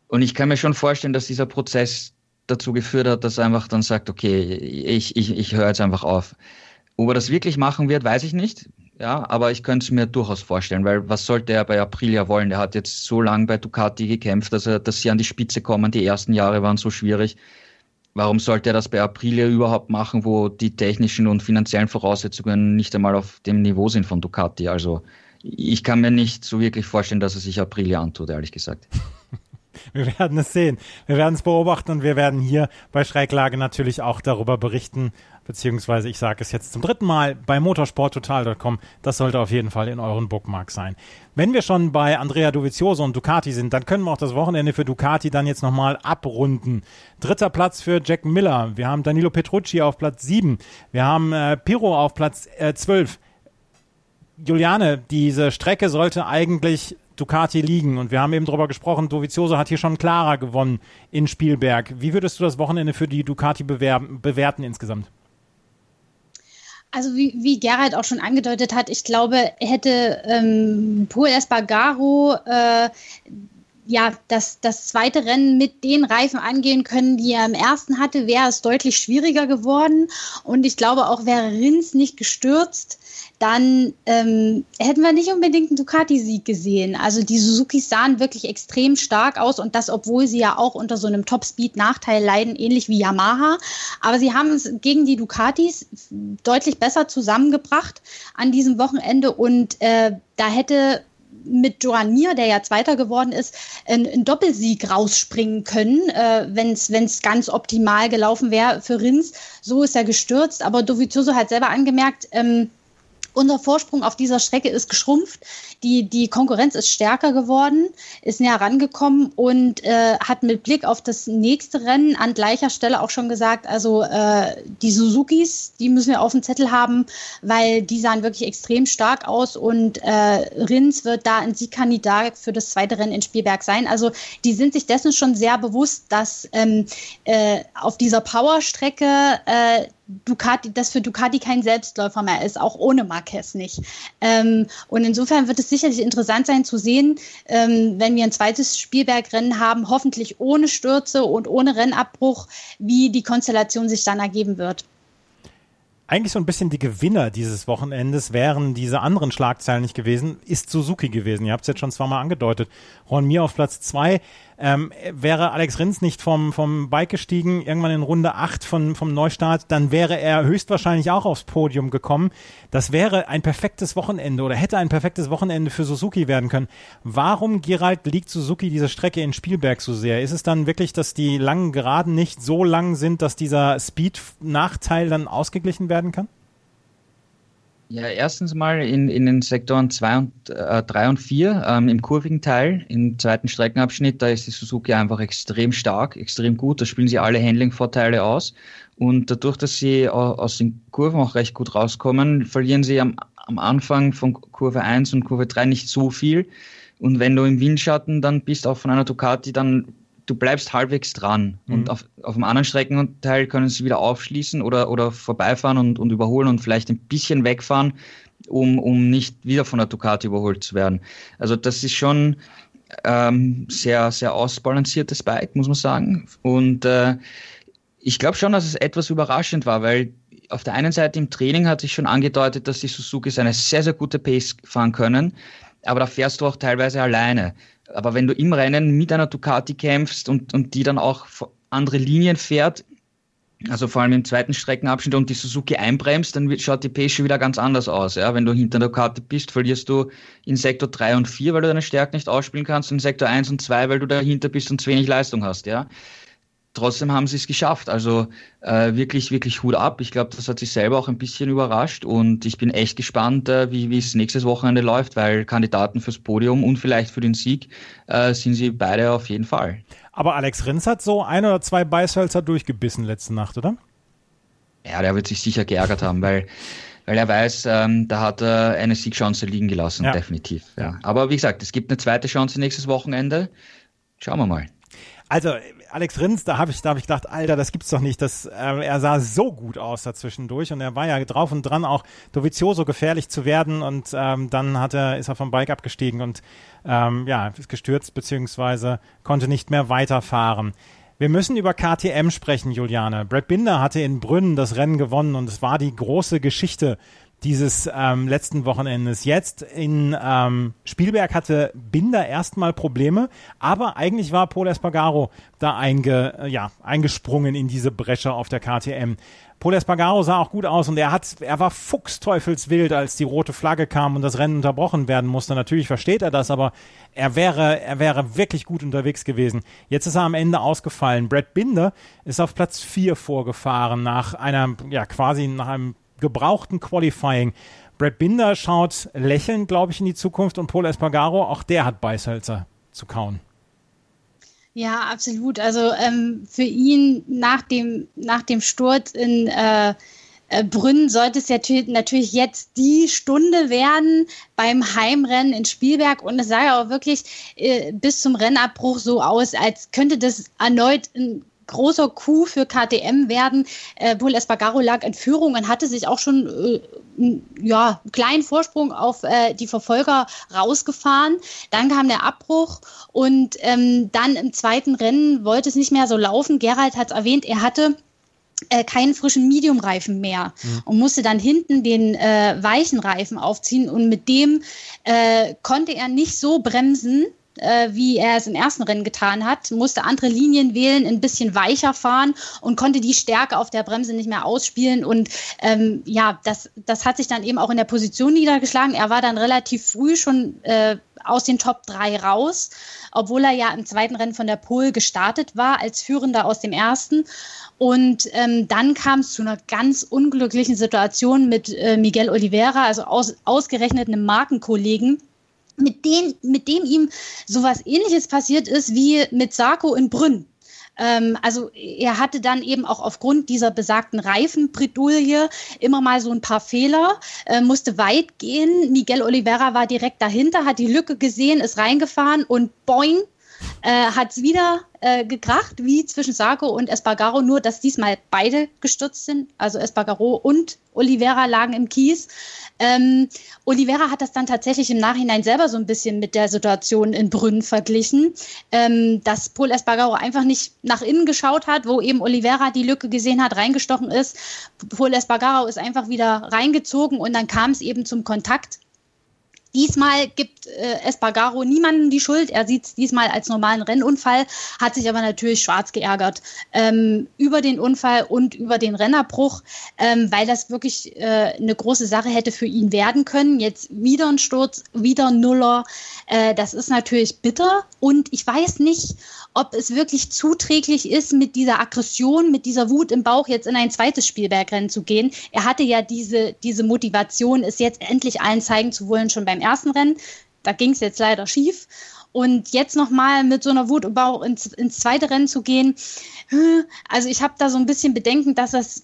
Und ich kann mir schon vorstellen, dass dieser Prozess dazu geführt hat, dass einfach dann sagt, okay, ich, ich, ich höre jetzt einfach auf. Ob er das wirklich machen wird, weiß ich nicht. Ja, aber ich könnte es mir durchaus vorstellen, weil was sollte er bei Aprilia wollen? Der hat jetzt so lange bei Ducati gekämpft, dass, er, dass sie an die Spitze kommen. Die ersten Jahre waren so schwierig. Warum sollte er das bei Aprilia überhaupt machen, wo die technischen und finanziellen Voraussetzungen nicht einmal auf dem Niveau sind von Ducati? Also ich kann mir nicht so wirklich vorstellen, dass er sich Aprilia antut, ehrlich gesagt. Wir werden es sehen. Wir werden es beobachten und wir werden hier bei Schräglage natürlich auch darüber berichten, beziehungsweise ich sage es jetzt zum dritten Mal bei motorsporttotal.com. Das sollte auf jeden Fall in euren Bookmark sein. Wenn wir schon bei Andrea Dovizioso und Ducati sind, dann können wir auch das Wochenende für Ducati dann jetzt nochmal abrunden. Dritter Platz für Jack Miller. Wir haben Danilo Petrucci auf Platz 7. Wir haben äh, Piro auf Platz äh, 12. Juliane, diese Strecke sollte eigentlich Ducati liegen. Und wir haben eben darüber gesprochen, Dovizioso hat hier schon klarer gewonnen in Spielberg. Wie würdest du das Wochenende für die Ducati bewerben, bewerten insgesamt? Also wie, wie Gerald auch schon angedeutet hat, ich glaube, hätte ähm, Paul Espargaro äh, ja, das, das zweite Rennen mit den Reifen angehen können, die er im ersten hatte, wäre es deutlich schwieriger geworden. Und ich glaube, auch wäre Rins nicht gestürzt, dann ähm, hätten wir nicht unbedingt einen Ducati-Sieg gesehen. Also die Suzukis sahen wirklich extrem stark aus und das, obwohl sie ja auch unter so einem Top-Speed-Nachteil leiden, ähnlich wie Yamaha. Aber sie haben es gegen die Ducatis deutlich besser zusammengebracht an diesem Wochenende und äh, da hätte mit Joan Mir, der ja Zweiter geworden ist, einen Doppelsieg rausspringen können, äh, wenn es ganz optimal gelaufen wäre für Rins. So ist er gestürzt, aber Dovizioso hat selber angemerkt, ähm, unser Vorsprung auf dieser Strecke ist geschrumpft. Die, die Konkurrenz ist stärker geworden, ist näher rangekommen und äh, hat mit Blick auf das nächste Rennen an gleicher Stelle auch schon gesagt, also äh, die Suzukis, die müssen wir auf dem Zettel haben, weil die sahen wirklich extrem stark aus und äh, Rins wird da ein Siegkandidat für das zweite Rennen in Spielberg sein. Also die sind sich dessen schon sehr bewusst, dass ähm, äh, auf dieser Powerstrecke äh, Ducati, das für Ducati kein Selbstläufer mehr ist, auch ohne Marquez nicht. Ähm, und insofern wird es sicherlich interessant sein zu sehen, ähm, wenn wir ein zweites Spielbergrennen haben, hoffentlich ohne Stürze und ohne Rennabbruch, wie die Konstellation sich dann ergeben wird. Eigentlich so ein bisschen die Gewinner dieses Wochenendes wären diese anderen Schlagzeilen nicht gewesen, ist Suzuki gewesen. Ihr habt es jetzt schon zweimal angedeutet. Ron Mir auf Platz zwei. Ähm, wäre Alex Rins nicht vom, vom Bike gestiegen, irgendwann in Runde 8 von, vom Neustart, dann wäre er höchstwahrscheinlich auch aufs Podium gekommen. Das wäre ein perfektes Wochenende oder hätte ein perfektes Wochenende für Suzuki werden können. Warum, Gerald, liegt Suzuki diese Strecke in Spielberg so sehr? Ist es dann wirklich, dass die langen Geraden nicht so lang sind, dass dieser Speed-Nachteil dann ausgeglichen werden kann? Ja, erstens mal in, in den Sektoren 2 und äh, 3 und 4 ähm, im kurvigen Teil, im zweiten Streckenabschnitt, da ist die Suzuki einfach extrem stark, extrem gut. Da spielen sie alle Handling-Vorteile aus. Und dadurch, dass sie aus den Kurven auch recht gut rauskommen, verlieren sie am, am Anfang von Kurve 1 und Kurve 3 nicht so viel. Und wenn du im Windschatten dann bist, auch von einer Ducati, dann du bleibst halbwegs dran. Mhm. Und auf, auf dem anderen Streckenteil können sie wieder aufschließen oder, oder vorbeifahren und, und überholen und vielleicht ein bisschen wegfahren, um, um nicht wieder von der Ducati überholt zu werden. Also das ist schon ähm, sehr, sehr ausbalanciertes Bike, muss man sagen. Und äh, ich glaube schon, dass es etwas überraschend war, weil auf der einen Seite im Training hat sich schon angedeutet, dass die Suzuki eine sehr, sehr gute Pace fahren können, aber da fährst du auch teilweise alleine. Aber wenn du im Rennen mit einer Ducati kämpfst und, und die dann auch andere Linien fährt, also vor allem im zweiten Streckenabschnitt und die Suzuki einbremst, dann schaut die Pace wieder ganz anders aus. Ja? Wenn du hinter der Ducati bist, verlierst du in Sektor 3 und 4, weil du deine Stärke nicht ausspielen kannst, in Sektor 1 und 2, weil du dahinter bist und zu wenig Leistung hast. Ja? Trotzdem haben sie es geschafft. Also äh, wirklich, wirklich Hut ab. Ich glaube, das hat sich selber auch ein bisschen überrascht und ich bin echt gespannt, äh, wie es nächstes Wochenende läuft, weil Kandidaten fürs Podium und vielleicht für den Sieg äh, sind sie beide auf jeden Fall. Aber Alex Rins hat so ein oder zwei Beißhölzer durchgebissen letzte Nacht, oder? Ja, der wird sich sicher geärgert haben, weil weil er weiß, ähm, da hat er eine Siegchance liegen gelassen, ja. definitiv. Ja. Aber wie gesagt, es gibt eine zweite Chance nächstes Wochenende. Schauen wir mal. Also Alex Rins, da habe ich, da hab ich gedacht, Alter, das gibt's doch nicht. Das, äh, er sah so gut aus dazwischendurch und er war ja drauf und dran, auch Dovizioso gefährlich zu werden und ähm, dann hat er, ist er vom Bike abgestiegen und ähm, ja, ist gestürzt beziehungsweise konnte nicht mehr weiterfahren. Wir müssen über KTM sprechen, Juliane. Brad Binder hatte in Brünn das Rennen gewonnen und es war die große Geschichte dieses ähm, letzten Wochenendes. Jetzt in ähm, Spielberg hatte Binder erstmal Probleme, aber eigentlich war Paul Espargaro da einge, äh, ja, eingesprungen in diese Bresche auf der KTM. Paul Espargaro sah auch gut aus und er hat, er war fuchsteufelswild, als die rote Flagge kam und das Rennen unterbrochen werden musste. Natürlich versteht er das, aber er wäre, er wäre wirklich gut unterwegs gewesen. Jetzt ist er am Ende ausgefallen. Brad Binder ist auf Platz 4 vorgefahren nach einer, ja, quasi nach einem gebrauchten Qualifying. Brad Binder schaut lächelnd, glaube ich, in die Zukunft und Paul Espargaro, auch der hat Beißhölzer zu kauen. Ja, absolut. Also ähm, für ihn nach dem, nach dem Sturz in äh, äh Brünn sollte es natürlich jetzt die Stunde werden beim Heimrennen in Spielberg. Und es sah ja auch wirklich äh, bis zum Rennabbruch so aus, als könnte das erneut ein großer Coup für KTM werden. Äh, Paul Espargaro lag in Führung und hatte sich auch schon äh, ja, einen kleinen Vorsprung auf äh, die Verfolger rausgefahren. Dann kam der Abbruch und ähm, dann im zweiten Rennen wollte es nicht mehr so laufen. Gerald hat es erwähnt, er hatte äh, keinen frischen Medium-Reifen mehr mhm. und musste dann hinten den äh, weichen Reifen aufziehen und mit dem äh, konnte er nicht so bremsen, äh, wie er es im ersten Rennen getan hat, musste andere Linien wählen, ein bisschen weicher fahren und konnte die Stärke auf der Bremse nicht mehr ausspielen. Und ähm, ja, das, das hat sich dann eben auch in der Position niedergeschlagen. Er war dann relativ früh schon äh, aus den Top 3 raus, obwohl er ja im zweiten Rennen von der Pole gestartet war, als Führender aus dem ersten. Und ähm, dann kam es zu einer ganz unglücklichen Situation mit äh, Miguel Oliveira, also aus, ausgerechnet einem Markenkollegen, mit dem, mit dem ihm sowas ähnliches passiert ist wie mit Sarko in Brünn. Ähm, also er hatte dann eben auch aufgrund dieser besagten Reifenbredouille immer mal so ein paar Fehler, äh, musste weit gehen. Miguel Oliveira war direkt dahinter, hat die Lücke gesehen, ist reingefahren und boing, äh, hat es wieder äh, gekracht, wie zwischen Sarko und Espargaro, nur dass diesmal beide gestürzt sind. Also Espargaro und Oliveira lagen im Kies. Ähm, Oliveira hat das dann tatsächlich im Nachhinein selber so ein bisschen mit der Situation in Brünn verglichen, ähm, dass Paul Espargaro einfach nicht nach innen geschaut hat, wo eben Oliveira die Lücke gesehen hat, reingestochen ist. Paul Espargaro ist einfach wieder reingezogen und dann kam es eben zum Kontakt Diesmal gibt äh, Espargaro niemandem die Schuld. Er sieht es diesmal als normalen Rennunfall, hat sich aber natürlich schwarz geärgert ähm, über den Unfall und über den Rennerbruch, ähm, weil das wirklich äh, eine große Sache hätte für ihn werden können. Jetzt wieder ein Sturz, wieder Nuller. Äh, das ist natürlich bitter und ich weiß nicht, ob es wirklich zuträglich ist, mit dieser Aggression, mit dieser Wut im Bauch jetzt in ein zweites Spielbergrennen zu gehen. Er hatte ja diese, diese Motivation, es jetzt endlich allen zeigen zu wollen, schon beim ersten Rennen. Da ging es jetzt leider schief. Und jetzt nochmal mit so einer Wut ins, ins zweite Rennen zu gehen, also ich habe da so ein bisschen Bedenken, dass das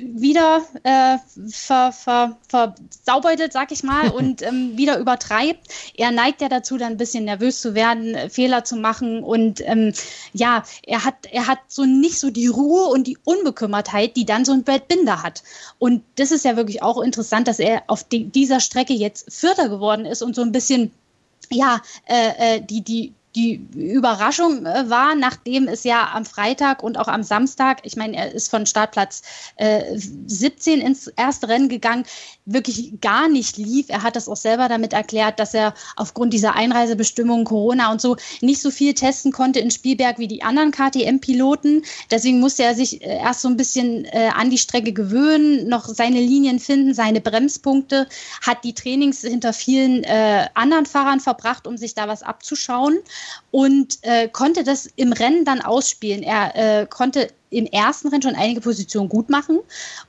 wieder äh, ver, ver, versaubeutelt, sag ich mal, und ähm, wieder übertreibt. Er neigt ja dazu, dann ein bisschen nervös zu werden, äh, Fehler zu machen und ähm, ja, er hat, er hat so nicht so die Ruhe und die Unbekümmertheit, die dann so ein Brad Binder hat. Und das ist ja wirklich auch interessant, dass er auf die, dieser Strecke jetzt Vierter geworden ist und so ein bisschen ja, äh, äh die, die, die Überraschung äh, war, nachdem es ja am Freitag und auch am Samstag, ich meine, er ist von Startplatz äh, 17 ins erste Rennen gegangen, wirklich gar nicht lief. Er hat das auch selber damit erklärt, dass er aufgrund dieser Einreisebestimmungen, Corona und so, nicht so viel testen konnte in Spielberg wie die anderen KTM-Piloten. Deswegen musste er sich äh, erst so ein bisschen äh, an die Strecke gewöhnen, noch seine Linien finden, seine Bremspunkte, hat die Trainings hinter vielen äh, anderen Fahrern verbracht, um sich da was abzuschauen und äh, konnte das im Rennen dann ausspielen. Er äh, konnte im ersten Rennen schon einige Positionen gut machen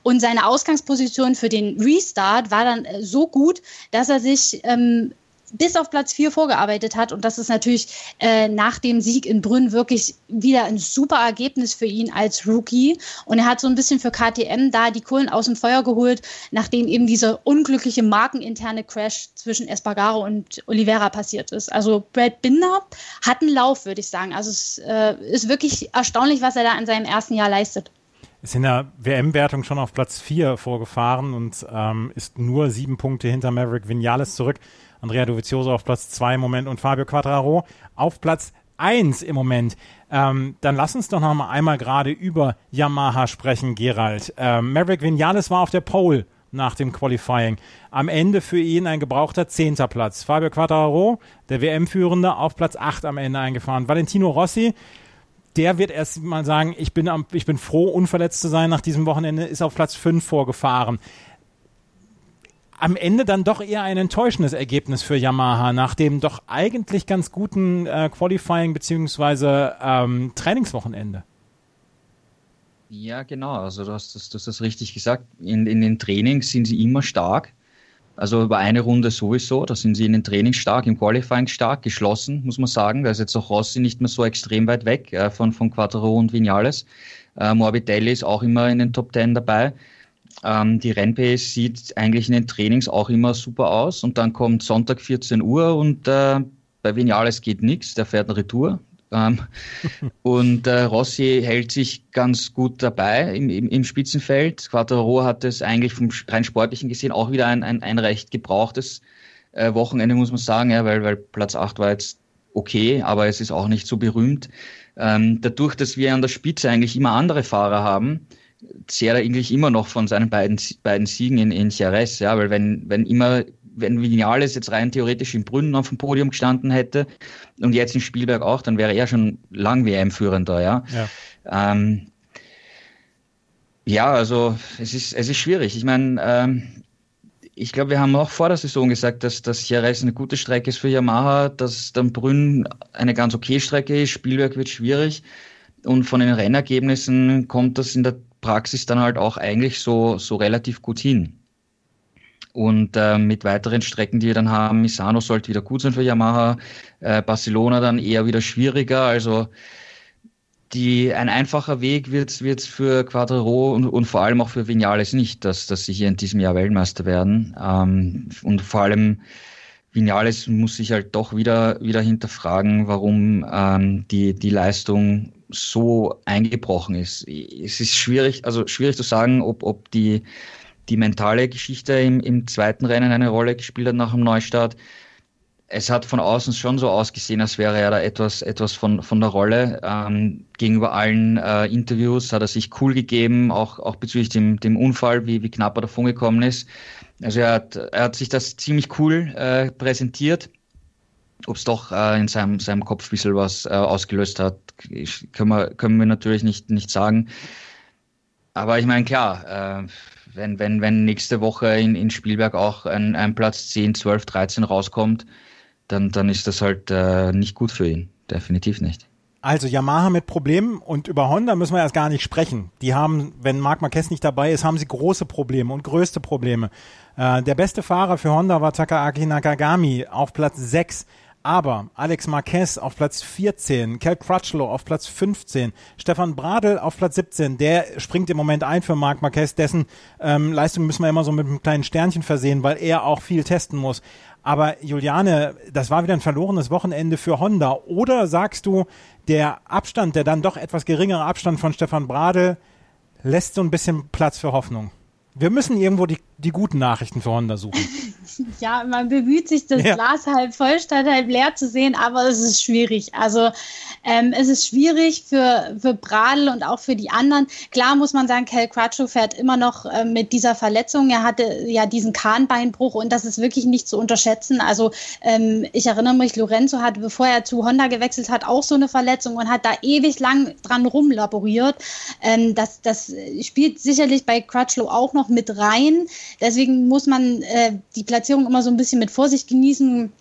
und seine Ausgangsposition für den Restart war dann äh, so gut, dass er sich ähm, bis auf Platz 4 vorgearbeitet hat. Und das ist natürlich äh, nach dem Sieg in Brünn wirklich wieder ein super Ergebnis für ihn als Rookie. Und er hat so ein bisschen für KTM da die Kohlen aus dem Feuer geholt, nachdem eben dieser unglückliche markeninterne Crash zwischen Espargaro und Oliveira passiert ist. Also Brad Binder hat einen Lauf, würde ich sagen. Also es äh, ist wirklich erstaunlich, was er da in seinem ersten Jahr leistet ist in der WM-Wertung schon auf Platz 4 vorgefahren und ähm, ist nur sieben Punkte hinter Maverick Vinales zurück. Andrea Dovizioso auf Platz 2 im Moment und Fabio Quattraro auf Platz 1 im Moment. Ähm, dann lass uns doch noch mal einmal gerade über Yamaha sprechen, Gerald. Ähm, Maverick Vinales war auf der Pole nach dem Qualifying. Am Ende für ihn ein gebrauchter zehnter Platz. Fabio Quattraro, der WM-Führende, auf Platz 8 am Ende eingefahren. Valentino Rossi, der wird erst mal sagen, ich bin, am, ich bin froh, unverletzt zu sein nach diesem Wochenende, ist auf Platz 5 vorgefahren am Ende dann doch eher ein enttäuschendes Ergebnis für Yamaha nach dem doch eigentlich ganz guten äh, Qualifying bzw. Ähm, Trainingswochenende. Ja, genau. Also du hast das, du hast das richtig gesagt. In, in den Trainings sind sie immer stark. Also über eine Runde sowieso, da sind sie in den Trainings stark, im Qualifying stark, geschlossen, muss man sagen. Da ist jetzt auch Rossi nicht mehr so extrem weit weg äh, von, von Quattro und Vinales. Äh, Morbidelli ist auch immer in den Top Ten dabei. Ähm, die Rennpace sieht eigentlich in den Trainings auch immer super aus und dann kommt Sonntag 14 Uhr und äh, bei Vinales geht nichts, der fährt eine Retour. Ähm, und äh, Rossi hält sich ganz gut dabei im, im, im Spitzenfeld. Quattro hat es eigentlich vom rein sportlichen gesehen auch wieder ein, ein, ein recht gebrauchtes äh, Wochenende, muss man sagen, ja, weil, weil Platz 8 war jetzt okay, aber es ist auch nicht so berühmt. Ähm, dadurch, dass wir an der Spitze eigentlich immer andere Fahrer haben, zehrt er eigentlich immer noch von seinen beiden, beiden Siegen in, in Jerez, ja, weil wenn, wenn immer, wenn Vinales jetzt rein theoretisch in Brünnen auf dem Podium gestanden hätte und jetzt in Spielberg auch, dann wäre er schon lang WM-Führender, ja. Ja. Ähm, ja, also es ist, es ist schwierig. Ich meine, ähm, ich glaube, wir haben auch vor der Saison gesagt, dass, dass Jerez eine gute Strecke ist für Yamaha, dass dann Brünn eine ganz okay Strecke ist, Spielberg wird schwierig. Und von den Rennergebnissen kommt das in der Praxis dann halt auch eigentlich so, so relativ gut hin. Und äh, mit weiteren Strecken, die wir dann haben, Misano sollte wieder gut sein für Yamaha, äh, Barcelona dann eher wieder schwieriger. Also die, ein einfacher Weg wird es für Quadrero und, und vor allem auch für Vinales nicht, dass, dass sie hier in diesem Jahr Weltmeister werden. Ähm, und vor allem Vinales muss sich halt doch wieder, wieder hinterfragen, warum ähm, die, die Leistung so eingebrochen ist. Es ist schwierig, also schwierig zu sagen, ob, ob die, die mentale Geschichte im, im zweiten Rennen eine Rolle gespielt hat nach dem Neustart. Es hat von außen schon so ausgesehen, als wäre er da etwas, etwas von, von der Rolle. Ähm, gegenüber allen äh, Interviews hat er sich cool gegeben, auch, auch bezüglich dem, dem Unfall, wie, wie knapp er davon gekommen ist. Also er hat, er hat sich das ziemlich cool äh, präsentiert. Ob es doch äh, in seinem, seinem Kopf ein bisschen was äh, ausgelöst hat, ich, können, wir, können wir natürlich nicht, nicht sagen. Aber ich meine, klar, äh, wenn, wenn, wenn nächste Woche in, in Spielberg auch ein, ein Platz 10, 12, 13 rauskommt, dann, dann ist das halt äh, nicht gut für ihn. Definitiv nicht. Also Yamaha mit Problemen und über Honda müssen wir erst gar nicht sprechen. Die haben, wenn Marc Marquez nicht dabei ist, haben sie große Probleme und größte Probleme. Äh, der beste Fahrer für Honda war Takaaki Nakagami auf Platz 6. Aber Alex Marquez auf Platz 14, Cal Crutchlow auf Platz 15, Stefan Bradl auf Platz 17, der springt im Moment ein für Marc Marquez, dessen ähm, Leistung müssen wir immer so mit einem kleinen Sternchen versehen, weil er auch viel testen muss. Aber Juliane, das war wieder ein verlorenes Wochenende für Honda. Oder sagst du, der Abstand, der dann doch etwas geringere Abstand von Stefan Bradl, lässt so ein bisschen Platz für Hoffnung? Wir müssen irgendwo die, die guten Nachrichten für Honda suchen. Ja, man bemüht sich, das ja. Glas halb voll statt halb leer zu sehen, aber es ist schwierig. Also ähm, es ist schwierig für, für Bradl und auch für die anderen. Klar muss man sagen, Cal Crutchlow fährt immer noch äh, mit dieser Verletzung. Er hatte ja diesen Kahnbeinbruch und das ist wirklich nicht zu unterschätzen. Also ähm, ich erinnere mich, Lorenzo hatte, bevor er zu Honda gewechselt hat, auch so eine Verletzung und hat da ewig lang dran rumlaboriert. Ähm, das, das spielt sicherlich bei Crutchlow auch noch mit rein. Deswegen muss man äh, die Platzierung immer so ein bisschen mit Vorsicht genießen.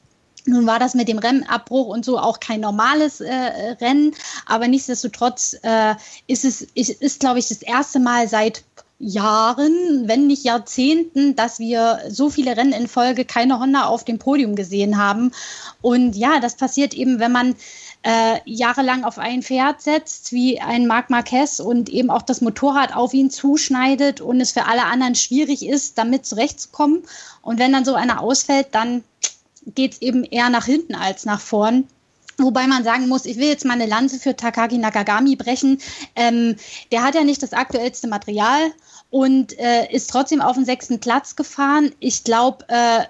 Nun war das mit dem Rennabbruch und so auch kein normales äh, Rennen, aber nichtsdestotrotz äh, ist es, ist, ist glaube ich, das erste Mal seit Jahren, wenn nicht Jahrzehnten, dass wir so viele Rennen in Folge keine Honda auf dem Podium gesehen haben. Und ja, das passiert eben, wenn man äh, jahrelang auf ein Pferd setzt, wie ein Marc Marquez und eben auch das Motorrad auf ihn zuschneidet und es für alle anderen schwierig ist, damit zurechtzukommen. Und wenn dann so einer ausfällt, dann geht es eben eher nach hinten als nach vorn. Wobei man sagen muss, ich will jetzt mal eine Lanze für Takagi Nakagami brechen. Ähm, der hat ja nicht das aktuellste Material und äh, ist trotzdem auf den sechsten Platz gefahren. Ich glaube, äh,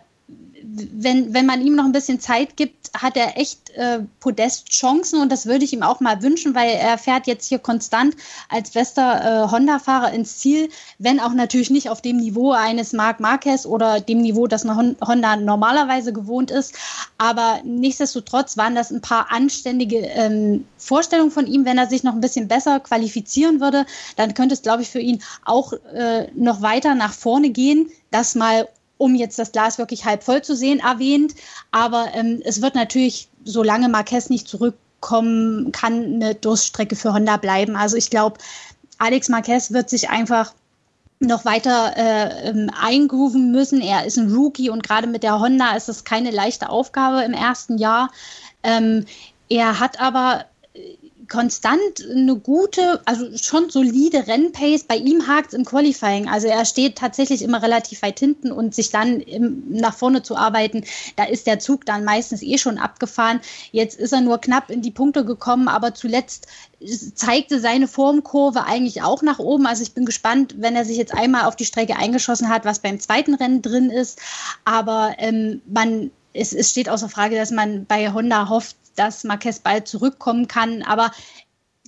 wenn, wenn man ihm noch ein bisschen Zeit gibt, hat er echt äh, Podestchancen und das würde ich ihm auch mal wünschen, weil er fährt jetzt hier konstant als bester äh, Honda-Fahrer ins Ziel, wenn auch natürlich nicht auf dem Niveau eines Marc Marquez oder dem Niveau, das eine Honda normalerweise gewohnt ist. Aber nichtsdestotrotz waren das ein paar anständige ähm, Vorstellungen von ihm. Wenn er sich noch ein bisschen besser qualifizieren würde, dann könnte es, glaube ich, für ihn auch äh, noch weiter nach vorne gehen. Das mal um jetzt das Glas wirklich halb voll zu sehen, erwähnt. Aber ähm, es wird natürlich, solange Marquez nicht zurückkommen kann, eine Durststrecke für Honda bleiben. Also ich glaube, Alex Marquez wird sich einfach noch weiter äh, ähm, eingrooven müssen. Er ist ein Rookie und gerade mit der Honda ist es keine leichte Aufgabe im ersten Jahr. Ähm, er hat aber konstant eine gute, also schon solide Rennpace. Bei ihm hakt es im Qualifying. Also er steht tatsächlich immer relativ weit hinten und sich dann im, nach vorne zu arbeiten, da ist der Zug dann meistens eh schon abgefahren. Jetzt ist er nur knapp in die Punkte gekommen, aber zuletzt zeigte seine Formkurve eigentlich auch nach oben. Also ich bin gespannt, wenn er sich jetzt einmal auf die Strecke eingeschossen hat, was beim zweiten Rennen drin ist. Aber ähm, man es, es steht außer Frage, dass man bei Honda hofft, dass Marquez bald zurückkommen kann. Aber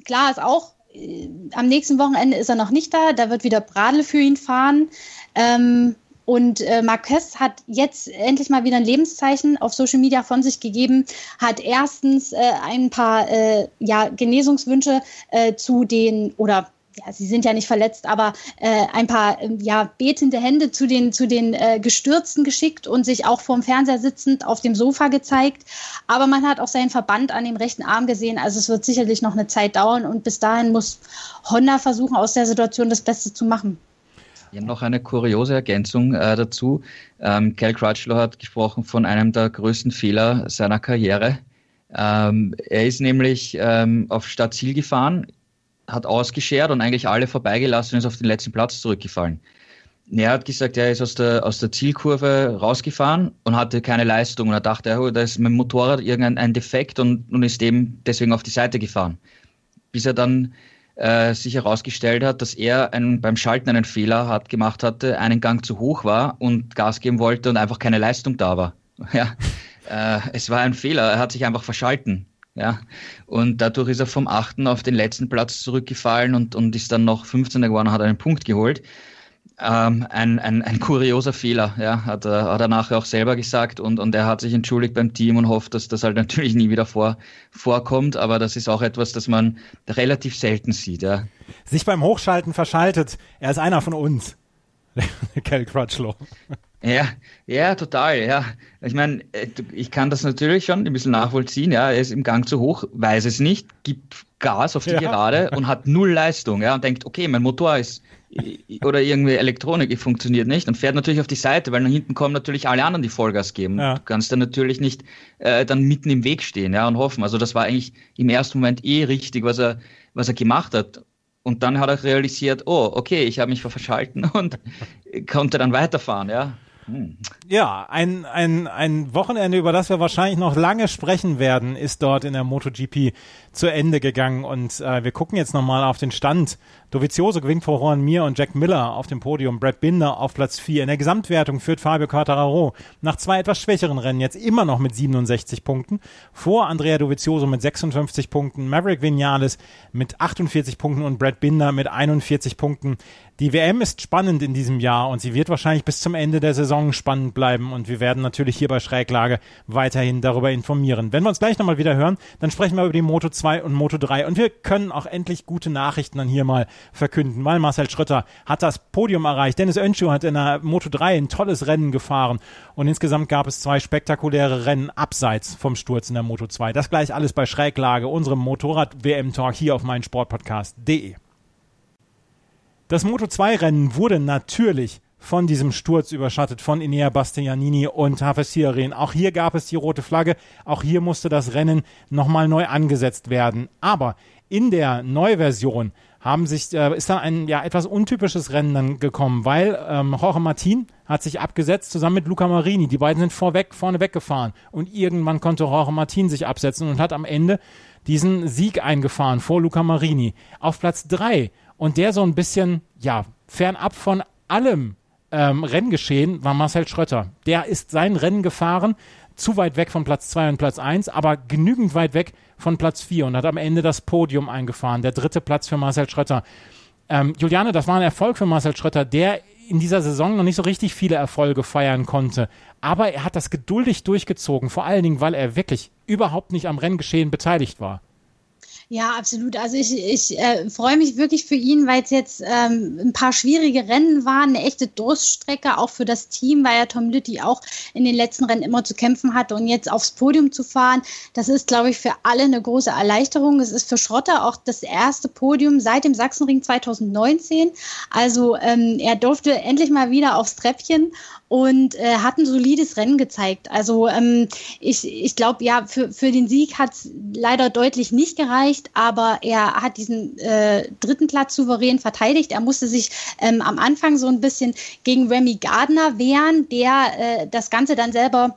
klar ist auch, äh, am nächsten Wochenende ist er noch nicht da. Da wird wieder Bradl für ihn fahren. Ähm, und äh, Marquez hat jetzt endlich mal wieder ein Lebenszeichen auf Social Media von sich gegeben, hat erstens äh, ein paar äh, ja, Genesungswünsche äh, zu den oder ja, sie sind ja nicht verletzt, aber äh, ein paar äh, ja, betende Hände zu den, zu den äh, Gestürzten geschickt und sich auch vorm Fernseher sitzend auf dem Sofa gezeigt. Aber man hat auch seinen Verband an dem rechten Arm gesehen. Also es wird sicherlich noch eine Zeit dauern und bis dahin muss Honda versuchen, aus der Situation das Beste zu machen. Ja, noch eine kuriose Ergänzung äh, dazu. Ähm, Cal Crutchlow hat gesprochen von einem der größten Fehler seiner Karriere. Ähm, er ist nämlich ähm, auf Stadtziel gefahren, hat ausgeschert und eigentlich alle vorbeigelassen und ist auf den letzten Platz zurückgefallen. Er hat gesagt, er ist aus der, aus der Zielkurve rausgefahren und hatte keine Leistung. Und er dachte, oh, da ist mein Motorrad irgendein Defekt und, und ist dem deswegen auf die Seite gefahren. Bis er dann äh, sich herausgestellt hat, dass er einen, beim Schalten einen Fehler hat, gemacht hatte, einen Gang zu hoch war und Gas geben wollte und einfach keine Leistung da war. Ja, äh, es war ein Fehler, er hat sich einfach verschalten. Ja, und dadurch ist er vom achten auf den letzten Platz zurückgefallen und, und ist dann noch 15er geworden und hat einen Punkt geholt. Ähm, ein, ein, ein kurioser Fehler, ja, hat er, hat er nachher auch selber gesagt und, und er hat sich entschuldigt beim Team und hofft, dass das halt natürlich nie wieder vor, vorkommt, aber das ist auch etwas, das man relativ selten sieht, ja. Sich beim Hochschalten verschaltet, er ist einer von uns. Kel Crutchlow. Ja, ja, total, ja. Ich meine, äh, ich kann das natürlich schon ein bisschen nachvollziehen, ja. Er ist im Gang zu hoch, weiß es nicht, gibt Gas auf die ja. Gerade und hat null Leistung, ja, und denkt, okay, mein Motor ist oder irgendwie Elektronik funktioniert nicht und fährt natürlich auf die Seite, weil nach hinten kommen natürlich alle anderen, die Vollgas geben. Ja. Du kannst dann natürlich nicht äh, dann mitten im Weg stehen, ja, und hoffen. Also das war eigentlich im ersten Moment eh richtig, was er, was er gemacht hat. Und dann hat er realisiert, oh, okay, ich habe mich verschalten und konnte dann weiterfahren, ja. Hm. Ja, ein, ein, ein Wochenende, über das wir wahrscheinlich noch lange sprechen werden, ist dort in der MotoGP zu Ende gegangen. Und äh, wir gucken jetzt nochmal auf den Stand. Dovizioso gewinnt vor Juan Mir und Jack Miller auf dem Podium. Brad Binder auf Platz 4. In der Gesamtwertung führt Fabio Quartararo nach zwei etwas schwächeren Rennen jetzt immer noch mit 67 Punkten. Vor Andrea Dovizioso mit 56 Punkten, Maverick Vinales mit 48 Punkten und Brad Binder mit 41 Punkten. Die WM ist spannend in diesem Jahr und sie wird wahrscheinlich bis zum Ende der Saison spannend bleiben und wir werden natürlich hier bei Schräglage weiterhin darüber informieren. Wenn wir uns gleich nochmal wieder hören, dann sprechen wir über die Moto 2 und Moto 3 und wir können auch endlich gute Nachrichten dann hier mal verkünden, weil Marcel Schrötter hat das Podium erreicht. Dennis Önschu hat in der Moto 3 ein tolles Rennen gefahren und insgesamt gab es zwei spektakuläre Rennen abseits vom Sturz in der Moto 2. Das gleich alles bei Schräglage, unserem Motorrad-WM-Talk hier auf meinsportpodcast.de. Das Moto2-Rennen wurde natürlich von diesem Sturz überschattet von Inea Bastianini und Hafesirin. Auch hier gab es die rote Flagge. Auch hier musste das Rennen nochmal neu angesetzt werden. Aber in der Neuversion haben sich, äh, ist dann ein ja, etwas untypisches Rennen dann gekommen, weil ähm, Jorge Martin hat sich abgesetzt zusammen mit Luca Marini. Die beiden sind vorweg, vorne weggefahren und irgendwann konnte Jorge Martin sich absetzen und hat am Ende diesen Sieg eingefahren vor Luca Marini. Auf Platz drei und der so ein bisschen, ja, fernab von allem ähm, Renngeschehen war Marcel Schrötter. Der ist sein Rennen gefahren, zu weit weg von Platz 2 und Platz 1, aber genügend weit weg von Platz 4 und hat am Ende das Podium eingefahren. Der dritte Platz für Marcel Schrötter. Ähm, Juliane, das war ein Erfolg für Marcel Schrötter, der in dieser Saison noch nicht so richtig viele Erfolge feiern konnte. Aber er hat das geduldig durchgezogen, vor allen Dingen, weil er wirklich überhaupt nicht am Renngeschehen beteiligt war. Ja, absolut. Also ich, ich äh, freue mich wirklich für ihn, weil es jetzt ähm, ein paar schwierige Rennen waren, eine echte Durststrecke, auch für das Team, weil ja Tom Lütti auch in den letzten Rennen immer zu kämpfen hatte und jetzt aufs Podium zu fahren, das ist, glaube ich, für alle eine große Erleichterung. Es ist für Schrotter auch das erste Podium seit dem Sachsenring 2019. Also ähm, er durfte endlich mal wieder aufs Treppchen und äh, hat ein solides Rennen gezeigt. Also ähm, ich, ich glaube, ja, für, für den Sieg hat es leider deutlich nicht gereicht, aber er hat diesen äh, dritten Platz souverän verteidigt. Er musste sich ähm, am Anfang so ein bisschen gegen Remy Gardner wehren, der äh, das Ganze dann selber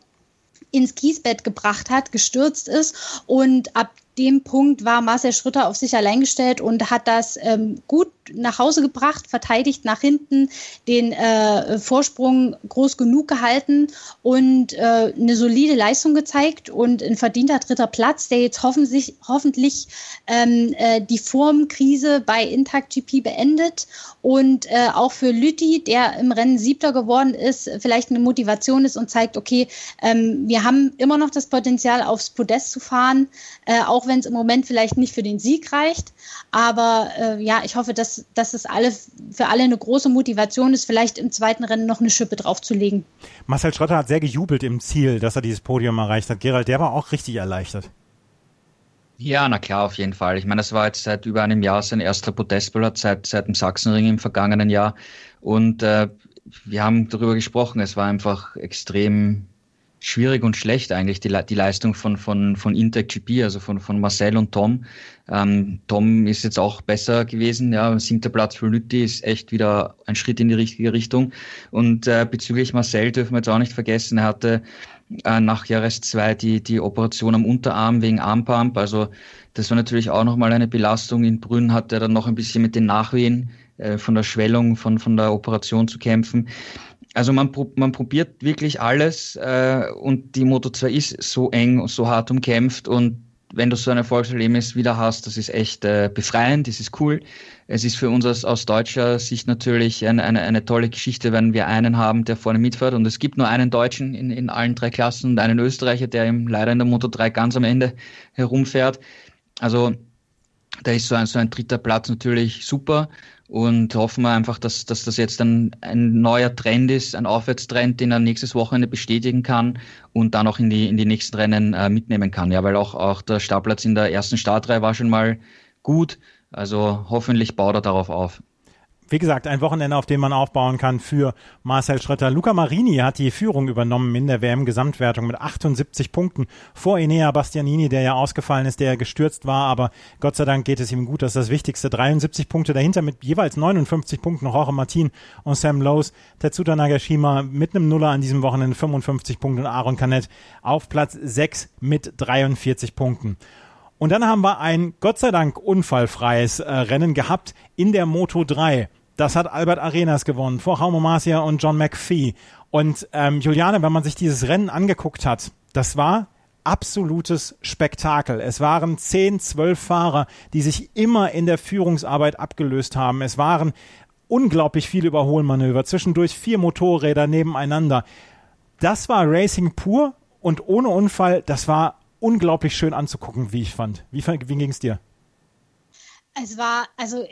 ins Kiesbett gebracht hat, gestürzt ist und ab dem Punkt war Marcel Schröter auf sich allein gestellt und hat das ähm, gut nach Hause gebracht, verteidigt nach hinten, den äh, Vorsprung groß genug gehalten und äh, eine solide Leistung gezeigt und ein verdienter dritter Platz, der jetzt hoffentlich, hoffentlich ähm, äh, die Formkrise bei Intact GP beendet und äh, auch für Lütti, der im Rennen Siebter geworden ist, vielleicht eine Motivation ist und zeigt, okay, ähm, wir haben immer noch das Potenzial, aufs Podest zu fahren, äh, auch wenn es im Moment vielleicht nicht für den Sieg reicht. Aber äh, ja, ich hoffe, dass, dass es alle, für alle eine große Motivation ist, vielleicht im zweiten Rennen noch eine Schippe draufzulegen. Marcel Schrotter hat sehr gejubelt im Ziel, dass er dieses Podium erreicht hat. Gerald, der war auch richtig erleichtert. Ja, na klar, auf jeden Fall. Ich meine, das war jetzt seit über einem Jahr sein erster Podestplatz seit, seit dem Sachsenring im vergangenen Jahr. Und äh, wir haben darüber gesprochen, es war einfach extrem schwierig und schlecht eigentlich, die, die Leistung von, von, von Intec GP, also von, von Marcel und Tom. Ähm, Tom ist jetzt auch besser gewesen, ja, siebter Platz für Lütti ist echt wieder ein Schritt in die richtige Richtung. Und äh, bezüglich Marcel dürfen wir jetzt auch nicht vergessen, er hatte äh, nach Jahres 2 die, die Operation am Unterarm wegen Armpump, also das war natürlich auch nochmal eine Belastung. In Brünn hat er dann noch ein bisschen mit den Nachwehen äh, von der Schwellung, von, von der Operation zu kämpfen. Also man, man probiert wirklich alles äh, und die Moto 2 ist so eng und so hart umkämpft und wenn du so ein Erfolgserlebnis wieder hast, das ist echt äh, befreiend, das ist cool. Es ist für uns aus, aus deutscher Sicht natürlich eine, eine, eine tolle Geschichte, wenn wir einen haben, der vorne mitfährt. Und es gibt nur einen Deutschen in, in allen drei Klassen und einen Österreicher, der eben leider in der Moto 3 ganz am Ende herumfährt. Also da ist so ein, so ein dritter Platz natürlich super und hoffen wir einfach, dass, dass das jetzt ein, ein neuer Trend ist, ein Aufwärtstrend, den er nächstes Wochenende bestätigen kann und dann auch in die, in die nächsten Rennen äh, mitnehmen kann. Ja, weil auch, auch der Startplatz in der ersten Startreihe war schon mal gut. Also hoffentlich baut er darauf auf wie gesagt, ein Wochenende, auf dem man aufbauen kann für Marcel Schröter. Luca Marini hat die Führung übernommen in der WM-Gesamtwertung mit 78 Punkten vor Enea Bastianini, der ja ausgefallen ist, der gestürzt war, aber Gott sei Dank geht es ihm gut, das ist das Wichtigste. 73 Punkte dahinter mit jeweils 59 Punkten Jorge Martin und Sam Lowe's. Tetsuta Nagashima mit einem Nuller an diesem Wochenende 55 Punkte und Aaron Canet auf Platz 6 mit 43 Punkten. Und dann haben wir ein Gott sei Dank unfallfreies äh, Rennen gehabt in der Moto 3. Das hat Albert Arenas gewonnen vor Jaume Marcia und John McPhee. Und ähm, Juliane, wenn man sich dieses Rennen angeguckt hat, das war absolutes Spektakel. Es waren zehn, zwölf Fahrer, die sich immer in der Führungsarbeit abgelöst haben. Es waren unglaublich viele Überholmanöver, zwischendurch vier Motorräder nebeneinander. Das war Racing pur und ohne Unfall. Das war unglaublich schön anzugucken, wie ich fand. Wie, wie ging es dir? Es war, also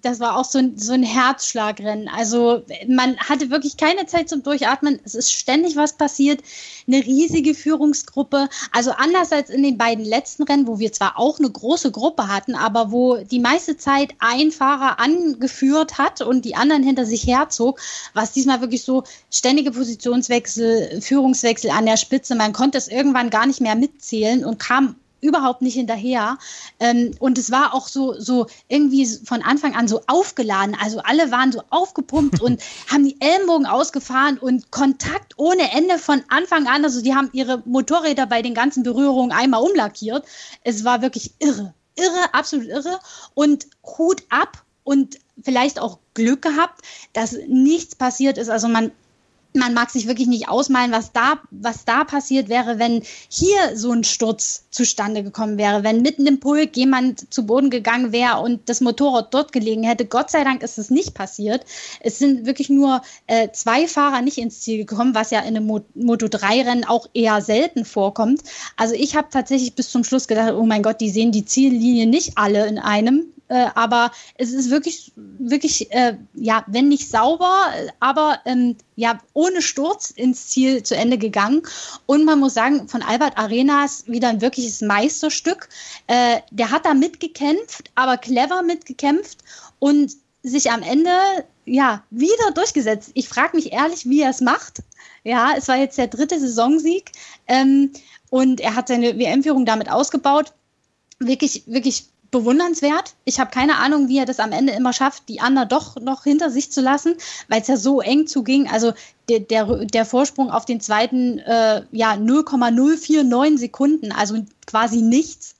das war auch so ein, so ein Herzschlagrennen. Also man hatte wirklich keine Zeit zum Durchatmen. Es ist ständig was passiert. Eine riesige Führungsgruppe. Also anders als in den beiden letzten Rennen, wo wir zwar auch eine große Gruppe hatten, aber wo die meiste Zeit ein Fahrer angeführt hat und die anderen hinter sich herzog, war es diesmal wirklich so ständige Positionswechsel, Führungswechsel an der Spitze. Man konnte es irgendwann gar nicht mehr mitzählen und kam überhaupt nicht hinterher. Ähm, und es war auch so, so irgendwie von Anfang an so aufgeladen. Also alle waren so aufgepumpt und haben die Ellenbogen ausgefahren und Kontakt ohne Ende von Anfang an. Also die haben ihre Motorräder bei den ganzen Berührungen einmal umlackiert. Es war wirklich irre. Irre, absolut irre. Und Hut ab und vielleicht auch Glück gehabt, dass nichts passiert ist. Also man man mag sich wirklich nicht ausmalen, was da, was da passiert wäre, wenn hier so ein Sturz zustande gekommen wäre, wenn mitten im Pulk jemand zu Boden gegangen wäre und das Motorrad dort gelegen hätte. Gott sei Dank ist es nicht passiert. Es sind wirklich nur äh, zwei Fahrer nicht ins Ziel gekommen, was ja in einem Mo Moto3-Rennen auch eher selten vorkommt. Also ich habe tatsächlich bis zum Schluss gedacht, oh mein Gott, die sehen die Ziellinie nicht alle in einem. Äh, aber es ist wirklich, wirklich, äh, ja, wenn nicht sauber, aber ähm, ja, ohne Sturz ins Ziel zu Ende gegangen. Und man muss sagen, von Albert Arenas wieder ein wirkliches Meisterstück. Äh, der hat da mitgekämpft, aber clever mitgekämpft und sich am Ende ja wieder durchgesetzt. Ich frage mich ehrlich, wie er es macht. Ja, es war jetzt der dritte Saisonsieg ähm, und er hat seine WM-Führung damit ausgebaut. Wirklich, wirklich bewundernswert. Ich habe keine Ahnung, wie er das am Ende immer schafft, die Anna doch noch hinter sich zu lassen, weil es ja so eng zuging. Also der, der, der Vorsprung auf den zweiten, äh, ja, 0,049 Sekunden, also quasi nichts